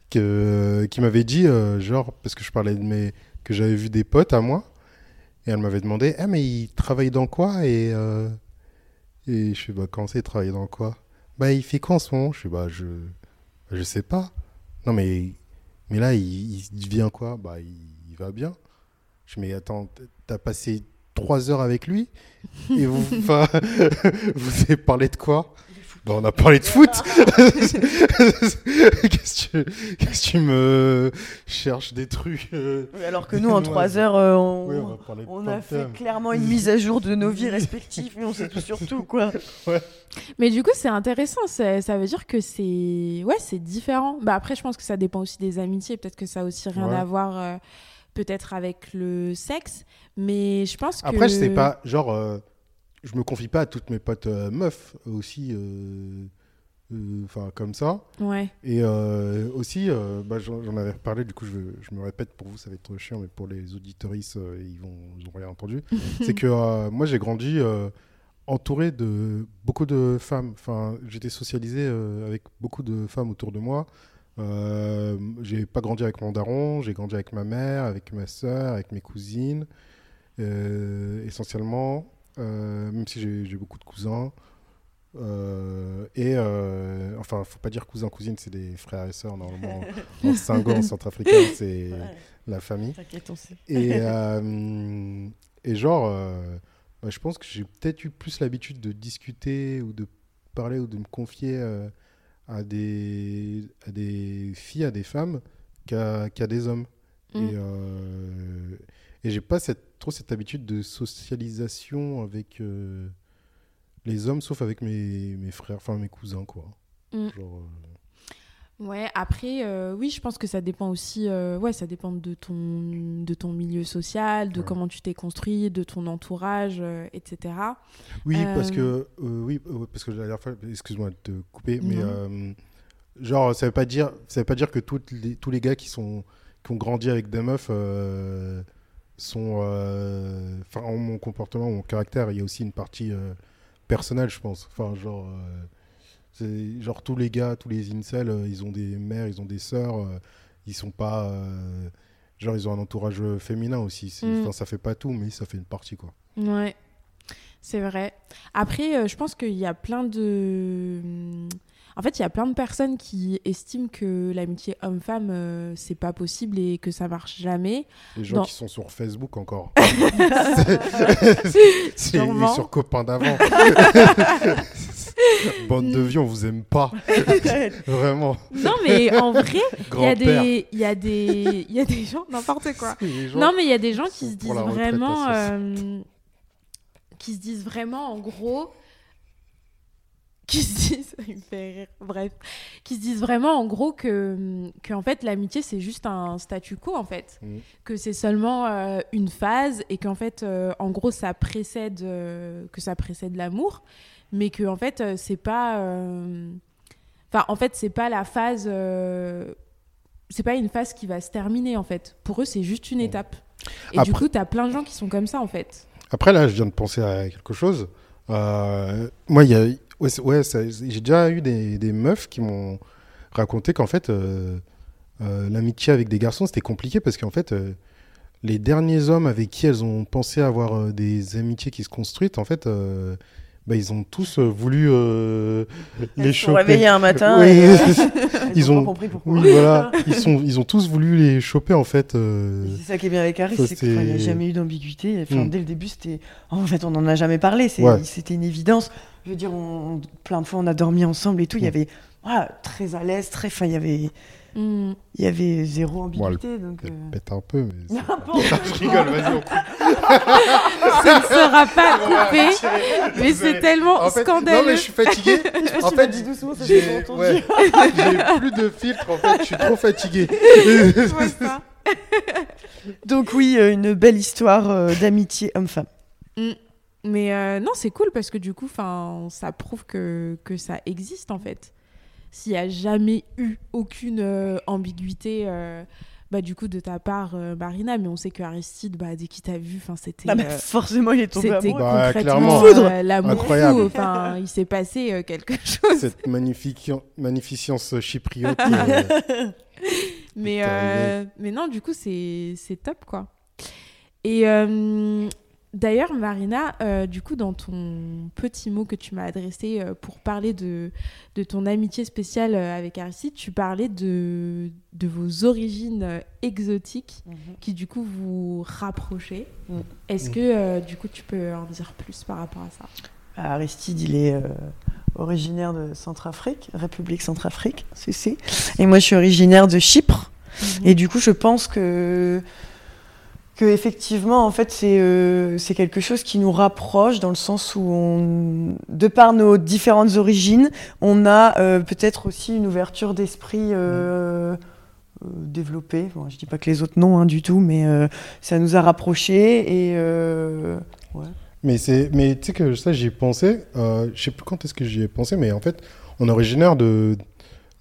que, qui m'avait dit, genre, parce que je parlais de mes, que j'avais vu des potes à moi, et elle m'avait demandé, ah mais il travaille dans quoi? Et et je suis bah comment ça, il travaille dans quoi? Bah il fait quoi en ce moment? Je suis bah je, je sais pas. Non mais mais là il, devient quoi? Bah il, il va bien. Je dis, mais attends, t'as passé trois heures avec lui et vous, enfin, vous avez parlé de quoi? Bah on a parlé de foot. Qu'est-ce que tu, me cherches des trucs euh, Alors que nous, en trois heures, euh, on, Oui, a fait clairement une mise à jour de nos vies respectives, mais on sait tout sur tout, quoi. Mais du coup, c'est intéressant. c'est- Ça veut dire que c'est ouais, c'est différent. Bah après, je pense que ça dépend aussi des amitiés. Peut-être que ça a aussi rien Ouais. à voir, euh, peut-être avec le sexe. Mais je pense que Après, je sais pas, genre, euh, je me confie pas à toutes mes potes euh, meufs aussi, euh, euh, enfin, comme ça. Ouais. Et aussi, bah, j'en avais reparlé, du coup, je, je me répète pour vous, ça va être chiant, mais pour les auditoristes, euh, ils vont, ils ont rien entendu. C'est que moi, j'ai grandi entouré de beaucoup de femmes. Enfin, j'étais socialisé avec beaucoup de femmes autour de moi. Euh, j'ai pas grandi avec mon daron, j'ai grandi avec ma mère, avec ma soeur, avec mes cousines, essentiellement, euh, même si j'ai beaucoup de cousins. Euh, et euh, enfin, faut pas dire cousins, cousines, c'est des frères et sœurs normalement. en Senghor, en centrafricain, c'est la famille. T'inquiète, on sait. Et, euh, et genre, euh, bah, je pense que j'ai peut-être eu plus l'habitude de discuter ou de parler ou de me confier euh, à, des, à des filles, à des femmes, qu'à qu'à des hommes. Mm. Et, euh, et j'ai pas cette, trop cette habitude de socialisation avec euh, les hommes, sauf avec mes, mes frères, enfin mes cousins, quoi. Mm. Genre, euh, Ouais, après, euh, oui, je pense que ça dépend aussi, ouais, ça dépend de ton, de ton milieu social, de Ouais. comment tu t'es construit, de ton entourage, etc. Oui, parce que oui, parce que la dernière fois, excuse-moi de te couper, mais genre ça veut pas dire, ça veut pas dire que toutes les, tous les gars qui sont qui ont grandi avec des meufs sont, euh, enfin, ont mon comportement, mon caractère. Il y a aussi une partie euh, personnelle, je pense. Enfin, genre, euh, c'est genre tous les gars, tous les incels, ils ont des mères, ils ont des sœurs, ils sont pas, genre ils ont un entourage féminin aussi. Mm. Enfin, ça fait pas tout, mais ça fait une partie quoi. Ouais, c'est vrai. Après, euh, je pense qu'il y a plein de. En fait, il y a plein de personnes qui estiment que l'amitié homme-femme, euh, c'est pas possible et que ça marche jamais. Les gens qui sont sur Facebook encore. C'est sur copains d'avant. Bande de vieux, on vous aime pas. Vraiment. Non, mais en vrai, il y a des, y a des, il y a des gens n'importe quoi. Gens- Non, mais il y a des gens qui se disent vraiment, euh, qui se disent vraiment, en gros, qui se disent, il me fait rire, bref, qui se disent vraiment, en gros, que, que en fait, l'amitié c'est juste un statu quo, en fait, Mhm. que c'est seulement euh, une phase et qu'en fait, euh, en gros, ça précède, euh, que ça précède l'amour, mais que en fait, euh, c'est pas, euh, enfin, en fait, c'est pas la phase. euh, c'est pas une phase qui va se terminer en fait. Pour eux, c'est juste une Mhm. étape. Et du Après- coup, t'as plein de gens qui sont comme ça en fait. Après, là, je viens de penser à quelque chose. Moi, il y a... ouais, ouais, j'ai déjà eu des, des meufs qui m'ont raconté qu'en fait, euh, euh, l'amitié avec des garçons, c'était compliqué parce qu'en fait, euh, les derniers hommes avec qui elles ont pensé avoir des amitiés qui se construisent, en fait, bah, ils ont tous voulu euh, les Ils se sont choper. réveillés un matin et, Ils ont compris pourquoi. Oui, voilà. Ils, sont, ils ont tous voulu les choper, en fait. euh, C'est ça qui est bien avec Harry, c'est qu'il n'y a jamais eu d'ambiguïté. Enfin, Mm. Dès le début, c'était. En fait, on n'en a jamais parlé. Ouais. C'était une évidence. Je veux dire, on... plein de fois, on a dormi ensemble et tout. Il y Mm. avait voilà, très à l'aise, très. Enfin, il y avait. Hmm. Il y avait zéro ambiguïté. donc, Elle euh, pète un peu, mais. je rigole, vas-y, on. Ça ne sera pas coupé, mais c'est tellement En fait, scandaleux. Non, mais je suis fatigué. en tu l'as fait, dit doucement, ça j'ai ouais, j'ai plus de filtre, en fait, je suis trop fatigué. Je. Donc, oui, euh, une belle histoire euh, d'amitié homme-femme. Mais euh, non, c'est cool parce que du coup, ça prouve que, que ça existe en fait. S'il n'y a jamais eu aucune euh, ambiguïté euh, bah, du coup de ta part, euh, Marina, mais on sait que Aristide, bah, dès qu'il t'a vu, c'était Ah, euh, forcément, il est tombé c'était. Bah, concrètement euh, l'amour fou. Enfin, il s'est passé euh, quelque chose. Cette magnifique, magnificence chypriote. euh, Mais, euh, mais non, du coup, c'est c'est top, quoi. Et euh, d'ailleurs, Marina, euh, du coup, dans ton petit mot que tu m'as adressé euh, pour parler de, de ton amitié spéciale euh, avec Aristide, tu parlais de, de vos origines exotiques qui, du coup, vous rapprochaient. Mm. Est-ce que, euh, du coup, tu peux en dire plus par rapport à ça? Aristide, il est euh, originaire de Centrafrique, République Centrafrique, CC. Et moi, je suis originaire de Chypre. Et du coup, je pense que, que effectivement, en fait, c'est euh, c'est quelque chose qui nous rapproche dans le sens où, on, de par nos différentes origines, on a euh, peut-être aussi une ouverture d'esprit euh, développée. Bon, je dis pas que les autres non hein, du tout, mais ça nous a rapprochés et Mais c'est, mais tu sais que ça j'y ai pensé. Je sais plus quand est-ce que j'y ai pensé, mais en fait, on est originaire de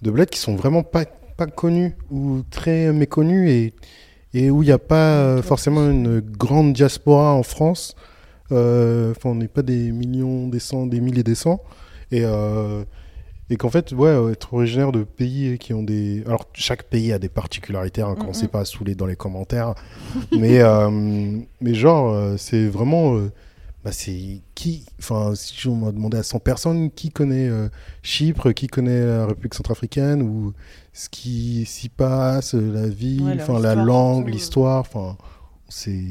de bleds qui sont vraiment pas pas connus ou très méconnus et et où il n'y a pas euh, forcément une grande diaspora en France. Euh, Enfin, on n'est pas des millions, des cents, des milliers, des cents. Et euh, et qu'en fait, ouais, être originaire de pays qui ont des. Alors, chaque pays a des particularités, hein, commencez Mhm. pas à saouler dans les commentaires. mais, euh, mais genre, c'est vraiment. Bah, c'est qui. Enfin, si on m'a demandé à 100 personnes, qui connaît euh, Chypre, qui connaît la République centrafricaine, ou ce qui s'y passe, euh, la vie, Ouais, enfin, la langue, l'histoire, enfin, c'est.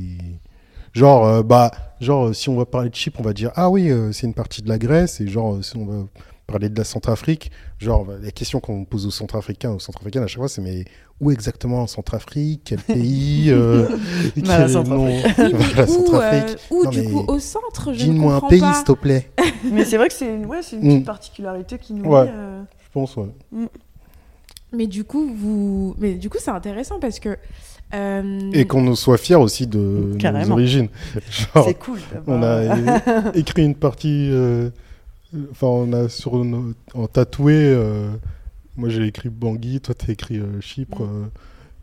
Genre, euh, bah, genre, si on va parler de Chypre, on va dire ah oui, c'est une partie de la Grèce, et genre, si on va parler de la Centrafrique, genre, bah, la question qu'on pose aux Centrafricains, aux Centrafricaines à chaque fois, c'est mais où exactement en Centrafrique? Quel pays euh, Bah, la quel Centrafrique. Oui, mais où, Centrafrique. euh, où, Non, du mais coup, au centre, je ne Dis-moi un pays, s'il te plaît. Mais c'est vrai que c'est une, ouais, c'est une Mm. petite particularité qui nous Ouais. lie, euh, Je pense, ouais. Mais du coup, vous, mais du coup, c'est intéressant parce que. euh, Et qu'on nous soit fiers aussi de nos Carrément. origines. Genre, C'est cool. on a écrit une partie. euh, Enfin, on a sur nos, en tatoué. euh, moi, j'ai écrit Bangui, toi, t'as écrit euh, Chypre. Mm. euh,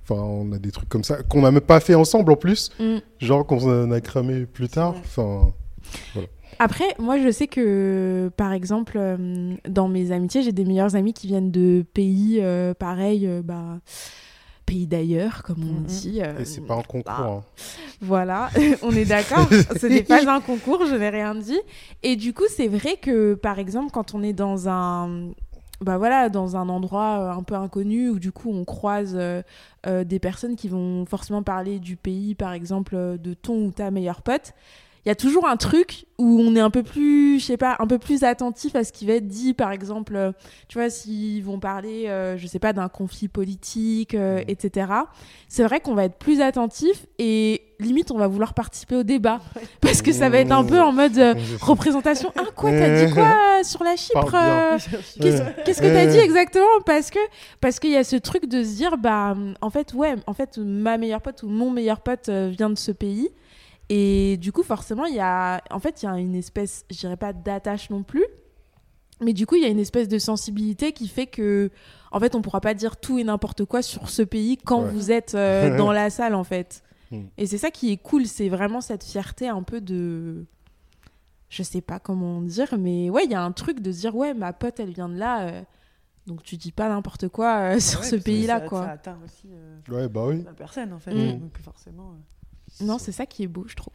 Enfin, on a des trucs comme ça qu'on n'a même pas fait ensemble en plus. mm. Genre qu'on a cramé plus tard. Enfin, Après, moi, je sais que, par exemple, dans mes amitiés, j'ai des meilleurs amis qui viennent de pays pareils, bah, pays d'ailleurs, comme on Mhm. dit. euh, et c'est pas un concours. bah, hein. Voilà, on est d'accord. Ce n'est pas un concours, je n'ai rien dit. Et du coup, c'est vrai que, par exemple, quand on est dans un, bah voilà, dans un endroit euh, un peu inconnu où du coup on croise euh, euh, des personnes qui vont forcément parler du pays, par exemple, de ton ou ta meilleure pote. Il y a toujours un truc où on est un peu plus, je sais pas, un peu plus attentif à ce qui va être dit. Par exemple, euh, tu vois, s'ils vont parler, euh, je sais pas, d'un conflit politique, euh, Mhm. etc. C'est vrai qu'on va être plus attentif et limite on va vouloir participer au débat parce que ça va être un peu en mode euh, représentation. Ah quoi, t'as dit quoi sur la Chypre Qu'est-ce que t'as dit exactement? Parce que parce qu'il y a ce truc de se dire bah en fait ouais en fait ma meilleure pote ou mon meilleur pote vient de ce pays et du coup forcément il y a en fait il y a une espèce je dirais pas d'attache non plus mais du coup il y a une espèce de sensibilité qui fait que en fait on pourra pas dire tout et n'importe quoi sur ce pays quand Ouais. vous êtes euh, dans la salle en fait Mm. et c'est ça qui est cool c'est vraiment cette fierté un peu de je sais pas comment dire, mais ouais, il y a un truc de se dire, ouais, ma pote, elle vient de là, euh, donc tu dis pas n'importe quoi euh, sur Ouais, ce pays-là, ça- quoi. Ça atteint aussi euh, Ouais, bah oui. la personne, en fait. Mm. Donc forcément. Non, c'est ça qui est beau, je trouve.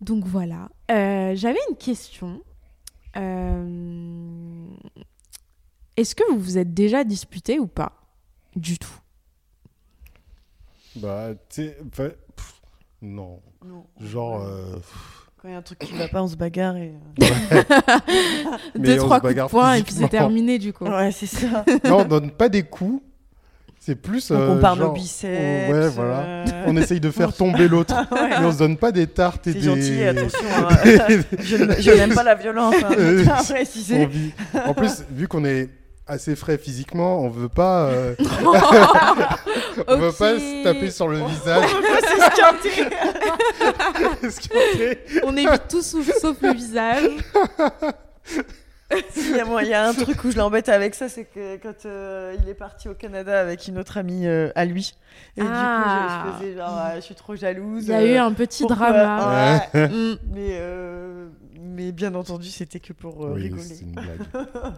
Donc voilà. Euh, J'avais une question. Euh, Est-ce que vous vous êtes déjà disputé ou pas Du tout? Bah, tu sais, non. non. Genre, euh, Quand il y a un truc qui va pas, on se bagarre et. Mais Deux, on trois se coups de poing et puis c'est terminé du coup. Ouais, c'est ça. Non, on donne pas des coups. C'est plus. Donc euh, on parle genre, biceps. Ouais, voilà. euh, On essaye de faire tomber l'autre. ouais. Mais on se donne pas des tartes et C'est des. gentil, attention. hein. je n'aime pas la violence. Hein, à On préciser. vit- En plus, vu qu'on est assez frais physiquement, on veut pas. euh, on veut Ok. pas se taper sur le visage. C'est. On évite tout sauf, sauf le visage. S'il y, a moi- il y a un truc où je l'embête avec ça, c'est que quand euh, il est parti au Canada avec une autre amie euh, à lui, et Ah. du coup je, je faisais genre, ah, je suis trop jalouse. Il y a eu euh, un petit pourquoi drama. Ouais. Mm. mais, euh, mais bien entendu, c'était que pour euh, Oui, rigoler. c'est une blague.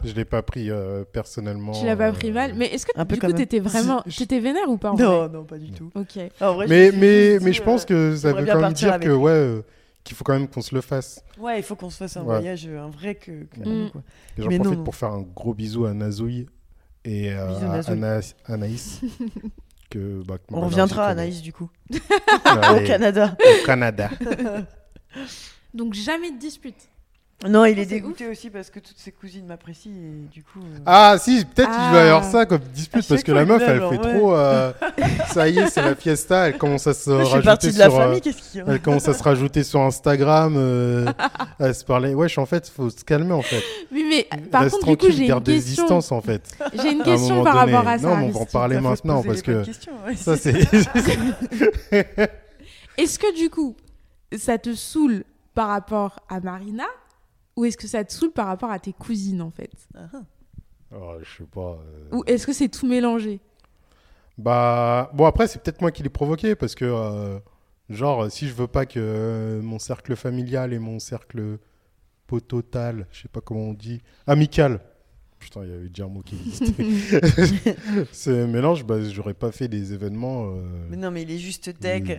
Je l'ai pas pris euh, personnellement. Tu l'as pas euh, pris mal. Mais est-ce que Un peu du coup t'étais vraiment. Je- T'étais vénère ou pas en Non, non, pas du tout. Ok. En vrai, Mais, je mais, mais je pense euh, que ça veut quand même dire que ouais, euh, qu'il faut quand même qu'on se le fasse. Ouais, il faut qu'on se fasse un Ouais. voyage, un vrai que, que Mm. nous, quoi. Et J'en Mais non, profite non. pour faire un gros bisou à Nazouille et euh, à. Ana- Anaïs. que, bah, que On reviendra, connaît. Anaïs, du coup. Ouais, Au Canada. Au Canada. Donc jamais de dispute. Non, il est C'est dégoûté aussi parce que toutes ses cousines m'apprécient et du coup. euh, Ah si, peut-être qu'il va y avoir Ah. ça comme dispute À parce chaque que fois, la il meuf elle fait ouais. trop. euh, ça y est, c'est la fiesta. Elle commence à se je fais rajouter partie de la sur. euh, famille, qu'est-ce qu'il y a elle commence à se rajouter sur Instagram, euh, à se parler. Wesh, en fait, faut se calmer en fait. Oui, mais par Reste contre, du coup, tranquille, j'ai une garde des question. distances en fait. J'ai une À un question moment par donné. rapport à ça. Non, mais on va en parler faut se maintenant poser parce les bonnes que questions, ouais. ça c'est. Est-ce que du coup, ça te saoule par rapport à Marina ou est-ce que ça te saoule par rapport à tes cousines en fait Ah, ah. Oh, je sais pas. euh, Ou est-ce que c'est tout mélangé Bah bon après c'est peut-être moi qui l'ai provoqué parce que euh, genre si je veux pas que euh, mon cercle familial et mon cercle pototal, je sais pas comment on dit, amical. Putain, il y avait déjà un mot qui existait. Ce mélange, bah, j'aurais pas fait des événements. euh, Mais non, mais il est juste deg Oui.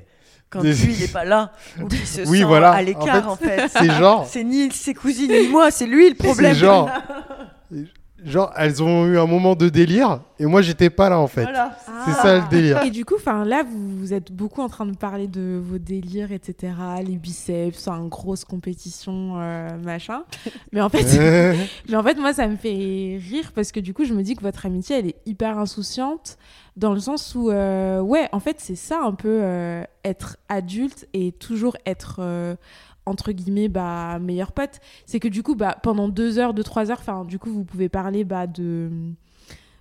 Quand Des- lui, il est pas là. Ou qu'il se Oui, sent voilà. à l'écart, en fait. C'est genre, C'est ni ses cousines ni moi, c'est lui le problème. c'est genre, genre, elles ont eu un moment de délire et moi j'étais pas là en fait. Voilà. C'est ça le délire. Et du coup, enfin là, vous, vous êtes beaucoup en train de parler de vos délires, etc. Les biceps, une grosse compétition, euh, machin. Mais en fait, mais en fait, moi, ça me fait rire parce que du coup, je me dis que votre amitié, elle est hyper insouciante dans le sens où, euh, ouais, en fait, c'est ça un peu euh, être adulte et toujours être euh, entre guillemets bah meilleur pote. C'est que du coup, bah pendant deux heures, deux trois heures, enfin, du coup, vous pouvez parler bah de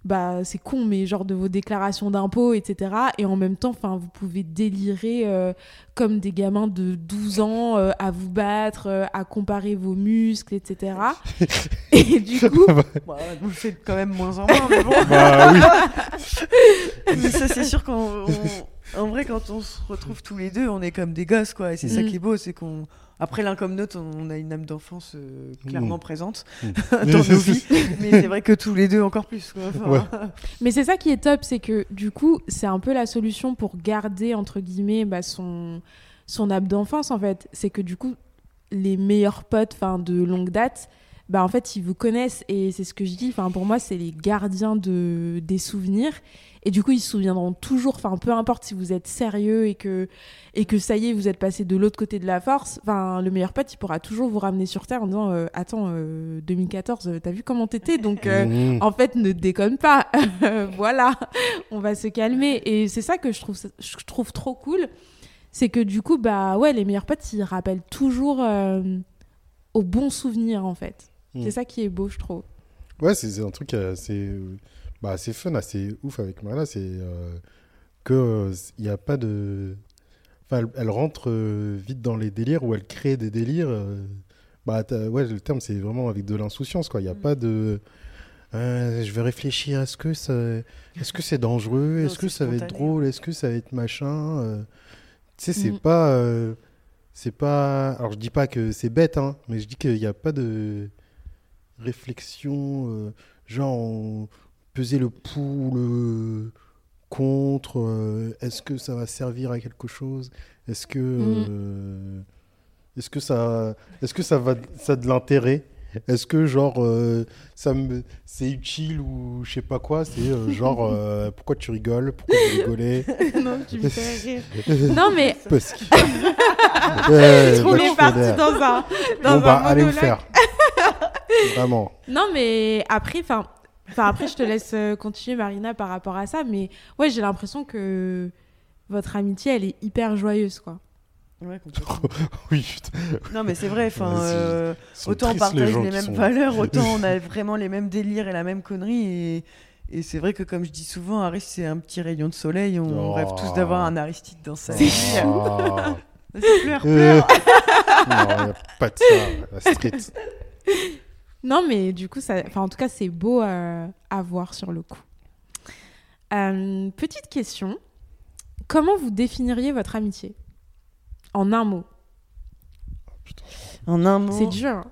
bah c'est con mais genre de vos déclarations d'impôts etc et en même temps enfin vous pouvez délirer euh, comme des gamins de 12 ans euh, à vous battre euh, à comparer vos muscles etc et du coup Bah, vous le faites quand même moins en moins, mais bon. bah oui. Mais ça, c'est sûr qu'en on- en vrai, quand on se retrouve tous les deux, on est comme des gosses, quoi. Et c'est ça Mm. qui est beau, c'est qu'on. Après, l'un comme l'autre, on a une âme d'enfance euh, clairement Mm. présente Mm. dans nos vies. Mais c'est vrai que tous les deux, encore plus, quoi. Enfin, Ouais. Mais c'est ça qui est top, c'est que du coup, c'est un peu la solution pour garder, entre guillemets, bah, son, son âme d'enfance, en fait. C'est que du coup, les meilleurs potes enfin, de longue date, bah, en fait, ils vous connaissent. Et c'est ce que je dis, enfin, pour moi, c'est les gardiens de, des souvenirs. Et du coup, ils se souviendront toujours, enfin, peu importe si vous êtes sérieux et que, et que ça y est, vous êtes passé de l'autre côté de la force, enfin, le meilleur pote, il pourra toujours vous ramener sur Terre en disant euh, Attends, euh, 2014, euh, t'as vu comment t'étais? Donc, euh, Mmh. en fait, ne déconne pas. voilà, on va se calmer. Et c'est ça que je trouve, je trouve trop cool. C'est que du coup, bah ouais, les meilleurs potes, ils rappellent toujours euh, aux bons souvenirs, en fait. Mm. C'est ça qui est beau, je trouve. Ouais, c'est un truc assez, bah, assez fun, assez ouf avec Marina, c'est euh, que il n'y a pas de, enfin, elle, elle rentre euh, vite dans les délires ou elle crée des délires. euh, bah, ouais, le terme c'est vraiment avec de l'insouciance, quoi. Il n'y a Mm. pas de, euh, je vais réfléchir. Est-ce que ça, est-ce que c'est dangereux? Est-ce que ça va être drôle? Est-ce que ça va être machin euh, Tu sais, c'est Mm. pas, euh, c'est pas. Alors je dis pas que c'est bête, hein, mais je dis qu'il n'y a pas de réflexion, euh, genre on- peser le pour, le contre, euh, est-ce que ça va servir à quelque chose? Est-ce que, Mm. euh, est-ce que ça, est-ce que ça va, ça a de l'intérêt? Est-ce que genre euh, ça me c'est utile ou je sais pas quoi? C'est euh, genre euh, pourquoi tu rigoles? Pourquoi tu rigolais? Non, tu me fais rire. non, mais Parce que. On est parti dans un, dans Bon bah allez monologue. faire. Vraiment. Non, mais après, enfin, enfin après, je te laisse euh, continuer, Marina, par rapport à ça. Mais ouais, j'ai l'impression que votre amitié, elle est hyper joyeuse, quoi. Ouais. Oui. putain. non, mais c'est vrai. Enfin, euh, autant on les partage les, mêmes sont- valeurs, autant on a vraiment les mêmes délires et la même connerie. Et, et c'est vrai que, comme je dis souvent, Aris, c'est un petit rayon de soleil. On Oh. rêve tous d'avoir un Aristide dans sa C'est vie. Ah. Vas-y, pleure, Euh, pleure. non, y a pas de ça, la street. Non, mais du coup, ça, enfin, en tout cas, c'est beau euh, à voir sur le coup. Euh, petite question. Comment vous définiriez votre amitié? En un mot. En un mot, C'est dur. hein.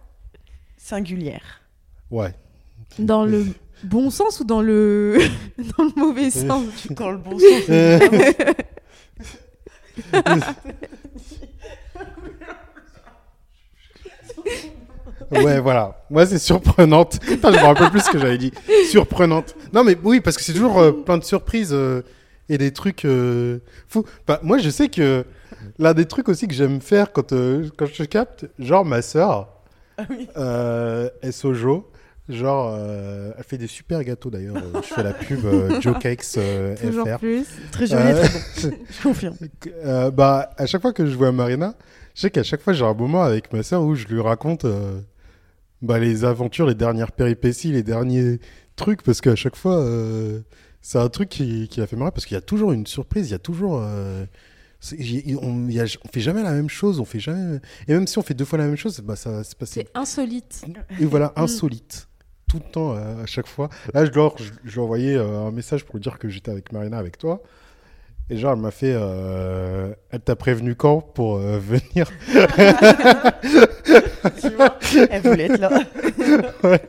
singulière. Ouais. Dans le bon sens ou dans le, dans le mauvais sens? Dans le bon sens. Euh, évidemment. Ouais, voilà. Moi, c'est surprenante. Putain, je me rappelle plus ce que j'avais dit. Surprenante. Non, mais oui, parce que c'est toujours euh, plein de surprises euh, et des trucs euh, fous. Bah, moi, je sais que l'un des trucs aussi que j'aime faire quand, euh, quand je capte, genre ma sœur, Ah euh, Sojo. Genre, euh, elle fait des super gâteaux d'ailleurs. Euh, Je fais la pub euh, Joe Cakes Toujours FR. plus. Très joli, très bon. Je confirme. Bah, à chaque fois que je vois Marina, je sais qu'à chaque fois j'ai un moment avec ma sœur où je lui raconte bah, les aventures, les dernières péripéties, les derniers trucs, parce qu'à chaque fois, euh, c'est un truc qui, qui la fait marrer, parce qu'il y a toujours une surprise, il y a toujours. euh, y- on, y a- on fait jamais la même chose, on fait jamais. Et même si on fait deux fois la même chose, bah, ça c'est passé. C'est insolite. Et voilà, Mm. insolite. Tout le temps, à chaque fois. Là, je lui ai envoyé euh, un message pour lui dire que j'étais avec Marina, avec toi. Et genre, elle m'a fait. euh, elle t'a prévenu quand pour euh, venir? Tu vois, elle voulait être là.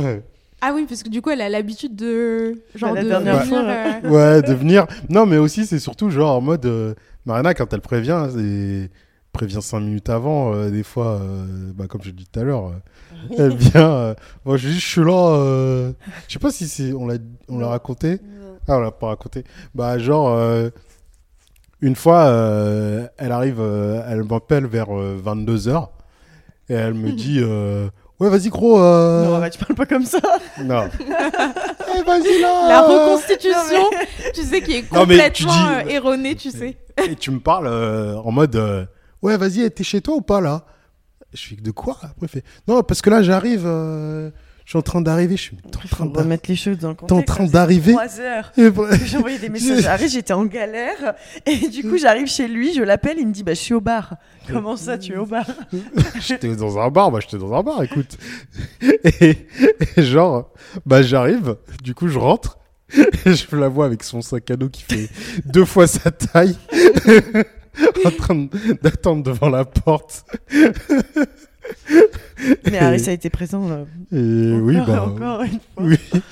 Ouais. Ah oui, parce que du coup, elle a l'habitude de. Genre Bah, la de dernière venir, fois, euh, Ouais, de venir. Non, mais aussi, c'est surtout genre en mode. euh, Marina, quand elle prévient, c'est prévient cinq minutes avant, euh, des fois, euh, bah, comme je l'ai dit tout à l'heure, euh, elle vient. euh, moi, je dis, je suis là. euh, Je sais pas si on l'a, on l'a Non. raconté. Ah, on l'a pas raconté. Bah, genre, euh, une fois, euh, elle arrive, euh, elle m'appelle vers 22h et elle me dit euh, Ouais, vas-y, gros. euh, Non, arrête, tu parles pas comme ça. Non. Eh, vas-y, là. La reconstitution, tu sais, qui est tu complètement dis- euh, erronée, tu sais. Et tu me parles euh, en mode euh, Ouais, vas-y, t'es chez toi ou pas là? Je fais De quoi? Après, fait Non, parce que là, j'arrive. Je suis en train d'arriver. Je suis en train d'arriver remettre les choses dans le T'es en contexte. train d'arriver heures. J'ai envoyé des messages à Harry, j'étais en galère. Et du coup, j'arrive chez lui, je l'appelle, il me dit Bah, je suis au bar. Comment ça, tu es au bar? J'étais dans un bar, bah j'étais dans un bar, écoute. Et, et genre, bah j'arrive, du coup je rentre, et je la vois avec son sac à dos qui fait deux fois sa taille, en train de- d'attendre devant la porte. Mais Harry, ça a été présent. euh, Et encore, oui, bah, encore une fois. oui,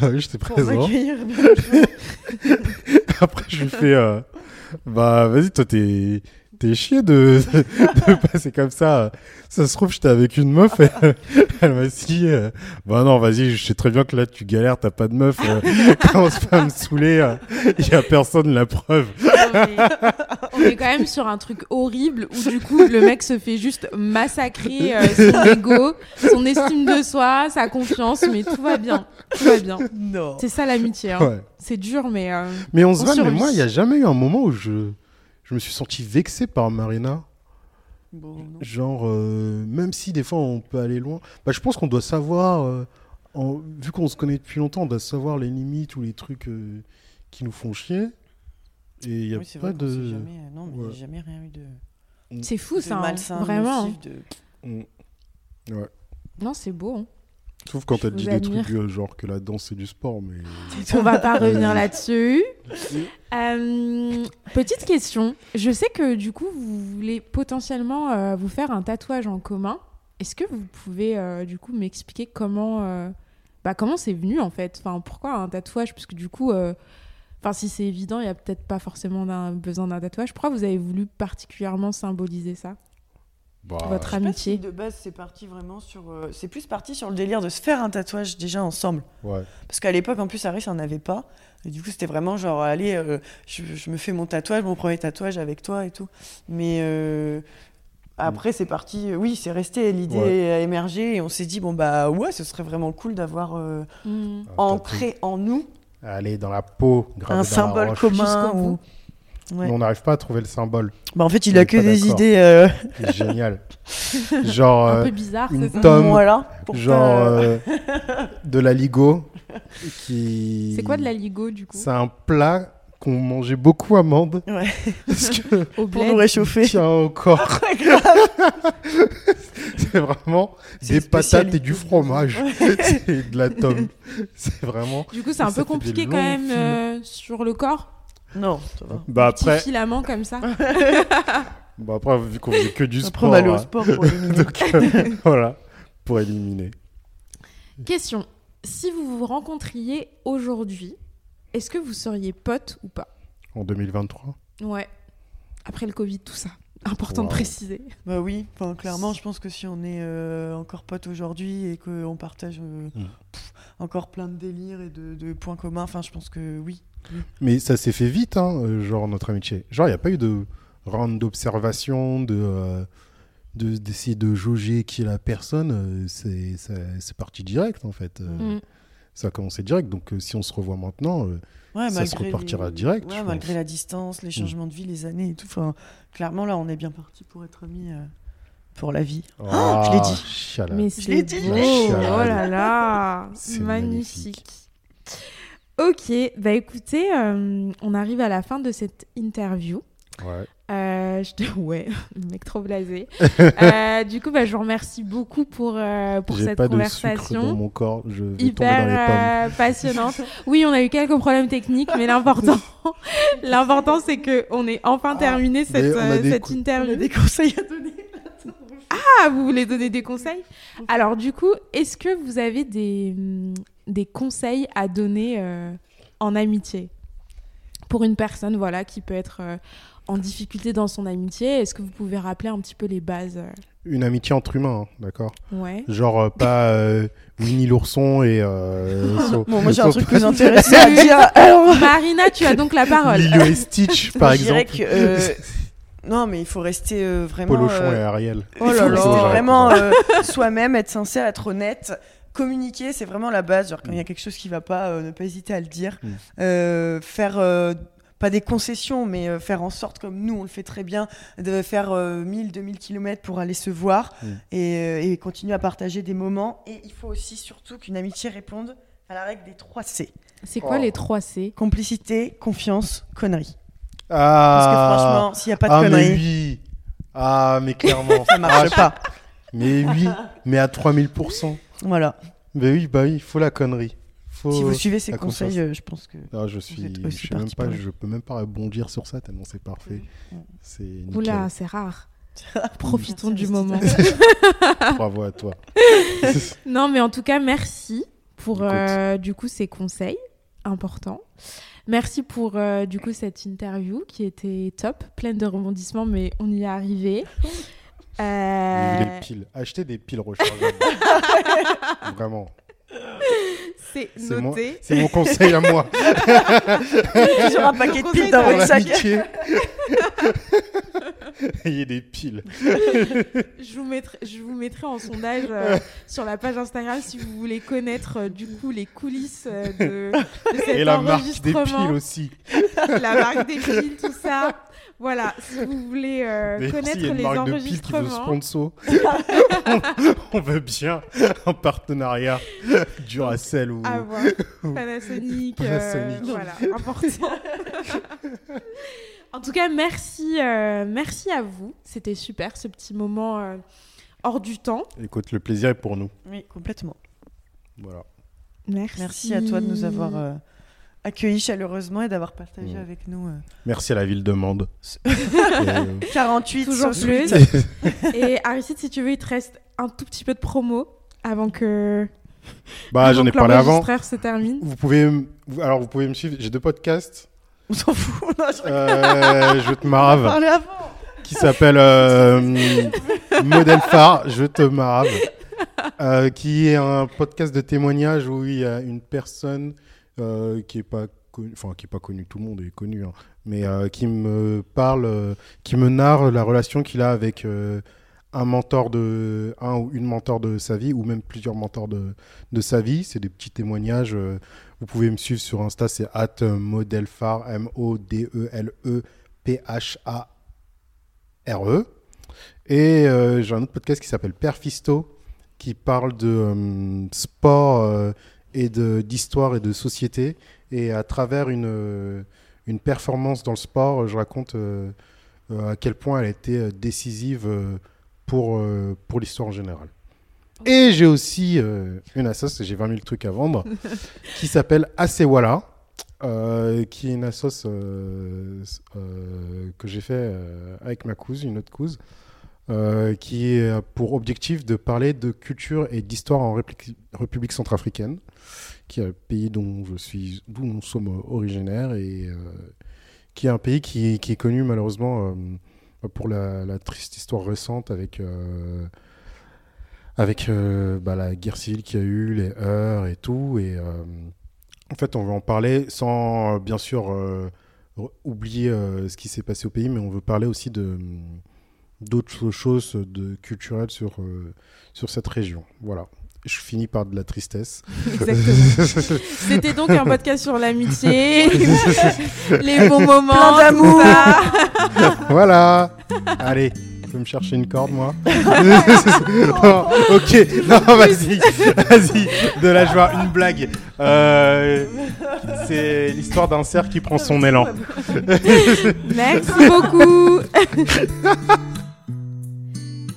bah oui, j'étais présent. Après, je lui fais, euh, bah vas-y, toi t'es. T'es chier de, de passer comme ça. Ça se trouve, j'étais avec une meuf et elle m'a dit euh, Bah non, vas-y, je sais très bien que là tu galères, t'as pas de meuf. euh, commence pas à me saouler. Il y a personne, la preuve. Non, mais On est quand même sur un truc horrible où du coup le mec se fait juste massacrer euh, son ego, son estime de soi, sa confiance, mais tout va bien, tout va bien. Non. C'est ça l'amitié. hein. Ouais. C'est dur, mais euh, Mais on se voit, mais moi, il y a jamais eu un moment où je, je me suis senti vexé par Marina. Bon. Genre, euh, même si des fois on peut aller loin, bah, je pense qu'on doit savoir, euh, en- vu qu'on se connaît depuis longtemps, on doit savoir les limites ou les trucs euh, qui nous font chier. Et il y a Oui, pas vrai de. jamais, non, mais il n'y a Ouais. jamais rien eu de, c'est fou de ça, hein. malsain, vraiment. de- Mm. Ouais. Non, c'est beau. hein. Sauf quand Je elle dit des trucs euh, genre que la danse c'est du sport, mais. On va pas revenir là-dessus. Euh, petite question. Je sais que du coup, vous voulez potentiellement euh, vous faire un tatouage en commun. Est-ce que vous pouvez du coup m'expliquer comment, bah, comment c'est venu en fait? Enfin, pourquoi un tatouage? Parce que du coup, enfin, si c'est évident, il y a peut-être pas forcément besoin d'un tatouage. Pourquoi vous avez voulu particulièrement symboliser ça? Bah, votre amitié si de base, c'est parti vraiment sur. euh, c'est plus parti sur le délire de se faire un tatouage déjà ensemble. ouais. Parce qu'à l'époque, en plus, Harry, ça n'en avait pas. Et du coup, c'était vraiment genre, allez, euh, je, je me fais mon tatouage, mon premier tatouage avec toi et tout. Mais euh, après, c'est parti. euh, Oui, c'est resté. L'idée Ouais. a émergé et on s'est dit, bon, bah ouais, ce serait vraiment cool d'avoir euh, Mm. Un ancré en nous. Allez, dans la peau, gravé un dans la symbole roche. commun. Jusqu'au ou- bout. Ouais. Mais on n'arrive pas à trouver le symbole. Bah, en fait, il On a que des idées. euh, C'est génial. Genre, Un euh, peu bizarre, une c'est ça Tom, voilà. pour genre euh, de la ligo. Qui... C'est quoi de la ligo du coup? C'est un plat qu'on mangeait beaucoup à Mende. Ouais. Parce que Au Pour nous réchauffer. tient au corps. C'est vraiment C'est des patates et du fromage. C'est de la tome. C'est vraiment. Du coup, c'est un Ça peu compliqué quand même euh, sur le corps. Non, ça va. Bah Petit après, filament comme ça. bah après vu qu'on faisait que du Après, sport. on allait au hein. sport pour éliminer. Donc, euh, voilà, pour éliminer. Question. Si vous vous rencontriez aujourd'hui, est-ce que vous seriez potes ou pas? En 2023. Ouais. Après le Covid, tout ça. Important de préciser. Bah oui, enfin, clairement, je pense que si on est euh, encore potes aujourd'hui et qu'on partage euh, Mm. pff, encore plein de délires et de, de points communs, enfin, je pense que oui. Mais ça s'est fait vite, hein, euh, genre notre amitié. Genre, il n'y a pas eu de round d'observation, de, euh, de- d'essayer de jauger qui est la personne. euh, c'est, parti direct, en fait. Euh, Mm. Ça a commencé direct. Donc, si on se revoit maintenant, Ouais, Ça se repartira les- direct, ouais, malgré pense. la distance, les changements de vie, les années et tout. Enfin, clairement, là, on est bien parti pour être amis euh, pour la vie. ah, je l'ai dit. Mais Je l'ai c'est dit. chialade. Oh là là. C'est Magnifique. Ok, bah écoutez, euh, on arrive à la fin de cette interview. Ouais. Euh, je te... Ouais, le mec trop blasé. Euh, du coup, bah, je vous remercie beaucoup pour, euh, pour J'ai cette pas de sucre dans conversation. mon corps. Je vais dans les. Hyper euh, passionnante. Oui, on a eu quelques problèmes techniques, mais l'important, l'important, c'est que on ait enfin Ah, terminé cette, on a euh, des cette cou- On a interview. des conseils à donner. Ah, vous voulez donner des conseils? Alors, du coup, est-ce que vous avez des, hum, des conseils à donner euh, en amitié? Pour une personne, voilà, qui peut être euh, en difficulté dans son amitié Est-ce que vous pouvez rappeler un petit peu les bases euh, Une amitié entre humains, hein, d'accord? Ouais. Genre euh, pas euh, Winnie l'ourson et. Euh, Bon, moi, j'ai un truc plus intéressant à dire. Alors, Marina, tu as donc la parole. Lilo et Stitch, par je dirais exemple. que, euh, non, mais il faut rester euh, vraiment. Polochon euh, et Ariel. Oh là là, vraiment euh, soi-même, être sincère, être honnête. Communiquer, c'est vraiment la base. Genre, quand il y a quelque chose qui va pas, euh, ne pas hésiter à le dire. Mm. Euh, faire, euh, pas des concessions, mais euh, faire en sorte, comme nous, on le fait très bien, de faire euh, 1000, 2000 km pour aller se voir Mm. et, euh, et continuer à partager des moments. Et il faut aussi, surtout, qu'une amitié réponde à la règle des 3 C. C'est quoi Oh. les 3 C? Complicité, confiance, connerie. Parce Ah que franchement, s'il n'y a pas de Ah, mais conneries, oui Ah, mais clairement. ça marche Ah, pas. Mais oui, mais à 3000%. Voilà. Mais oui, bah oui, il faut la connerie. Faut... Si vous suivez ces conseils, euh, je pense que. Ah, je suis, êtes je, sais même pas, je peux même pas rebondir sur ça tellement c'est parfait. Mm. C'est nickel. Oula, c'est rare. Profitons du moment. Bravo à toi. Non, mais en tout cas, merci pour euh, du coup ces conseils importants. Merci pour euh, du coup cette interview qui était top, pleine de rebondissements, mais on y est arrivé. Euh, les piles. Achetez des piles rechargeables. Vraiment. C'est noté. c'est mon conseil à moi. Toujours un paquet de piles dans votre sac. Ayez des piles. Je vous mettrai, je vous mettrai en sondage euh, sur la page Instagram si vous voulez connaître euh, du coup les coulisses euh, de, de cet Et la marque des enregistrement, piles aussi. la marque des piles, tout ça. Voilà, si vous voulez euh, connaître s'il y a une les marque de piles qui veut enregistrements. sponsor, on, on veut bien un partenariat Duracell ou à voir. Panasonic, euh, Panasonic. voilà, important. en tout cas, merci, euh, merci à vous. C'était super ce petit moment euh, hors du temps. Écoute, le plaisir est pour nous. Oui, complètement. Voilà. Merci. Merci à toi de nous avoir euh, accueillis chaleureusement et d'avoir partagé Mm. avec nous. euh, Merci à la ville de Mende. Et, euh, 48 Toujours plus. Et Aristide, si tu veux, il te reste un tout petit peu de promo avant que bah, j'en ai parlé avant. se termine. Vous pouvez, alors vous pouvez me suivre. J'ai deux podcasts. On s'en fout. Non, je Euh, je te marave. avant. qui s'appelle euh, Modèle phare, je te marre. Euh, qui est un podcast de témoignage où il y a une personne euh, qui est pas connue, enfin qui est pas connue, tout le monde est connu, hein, mais euh, qui me parle, qui me narre la relation qu'il a avec un mentor de un ou une mentor de sa vie ou même plusieurs mentors de, de sa vie. C'est des petits témoignages. vous pouvez me suivre sur Insta, c'est at modelphare M O D E L E P H A R E. Et j'ai un autre podcast qui s'appelle Perfisto qui parle de euh, sport euh, et d'histoire et de société. Et à travers une, euh, une performance dans le sport, je raconte à quel point elle a été décisive pour, pour l'histoire en général. Et j'ai aussi une assoce, j'ai 20 000 trucs à vendre, qui s'appelle Asewala, euh, qui est une assoce que j'ai fait avec ma cousine, une autre cousine. Euh, qui est pour objectif de parler de culture et d'histoire en République centrafricaine, qui est un pays dont je suis, d'où nous sommes originaires et euh, qui est un pays qui, est connu malheureusement euh, pour la, triste histoire récente avec avec bah, la guerre civile qu'il y a eu, les heurts et tout. Et en fait, on veut en parler sans bien sûr oublier ce qui s'est passé au pays, mais on veut parler aussi de d'autres choses de culturelles sur, euh, sur cette région. Voilà. Je finis par de la tristesse. Exactement. C'était donc un podcast sur l'amitié, les bons moments, plein d'amour. voilà. Allez, tu peux me chercher une corde, moi Ok, non, vas-y, vas-y, de la joie, une blague. Euh, c'est l'histoire d'un cerf qui prend son élan. Merci beaucoup.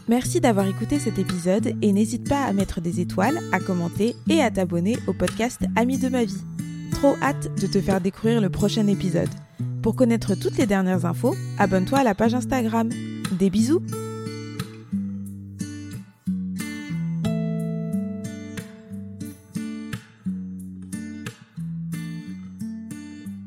Merci d'avoir écouté cet épisode et n'hésite pas à mettre des étoiles, à commenter et à t'abonner au podcast Amis de ma vie. Trop hâte de te faire découvrir le prochain épisode. Pour connaître toutes les dernières infos, abonne-toi à la page Instagram. Des bisous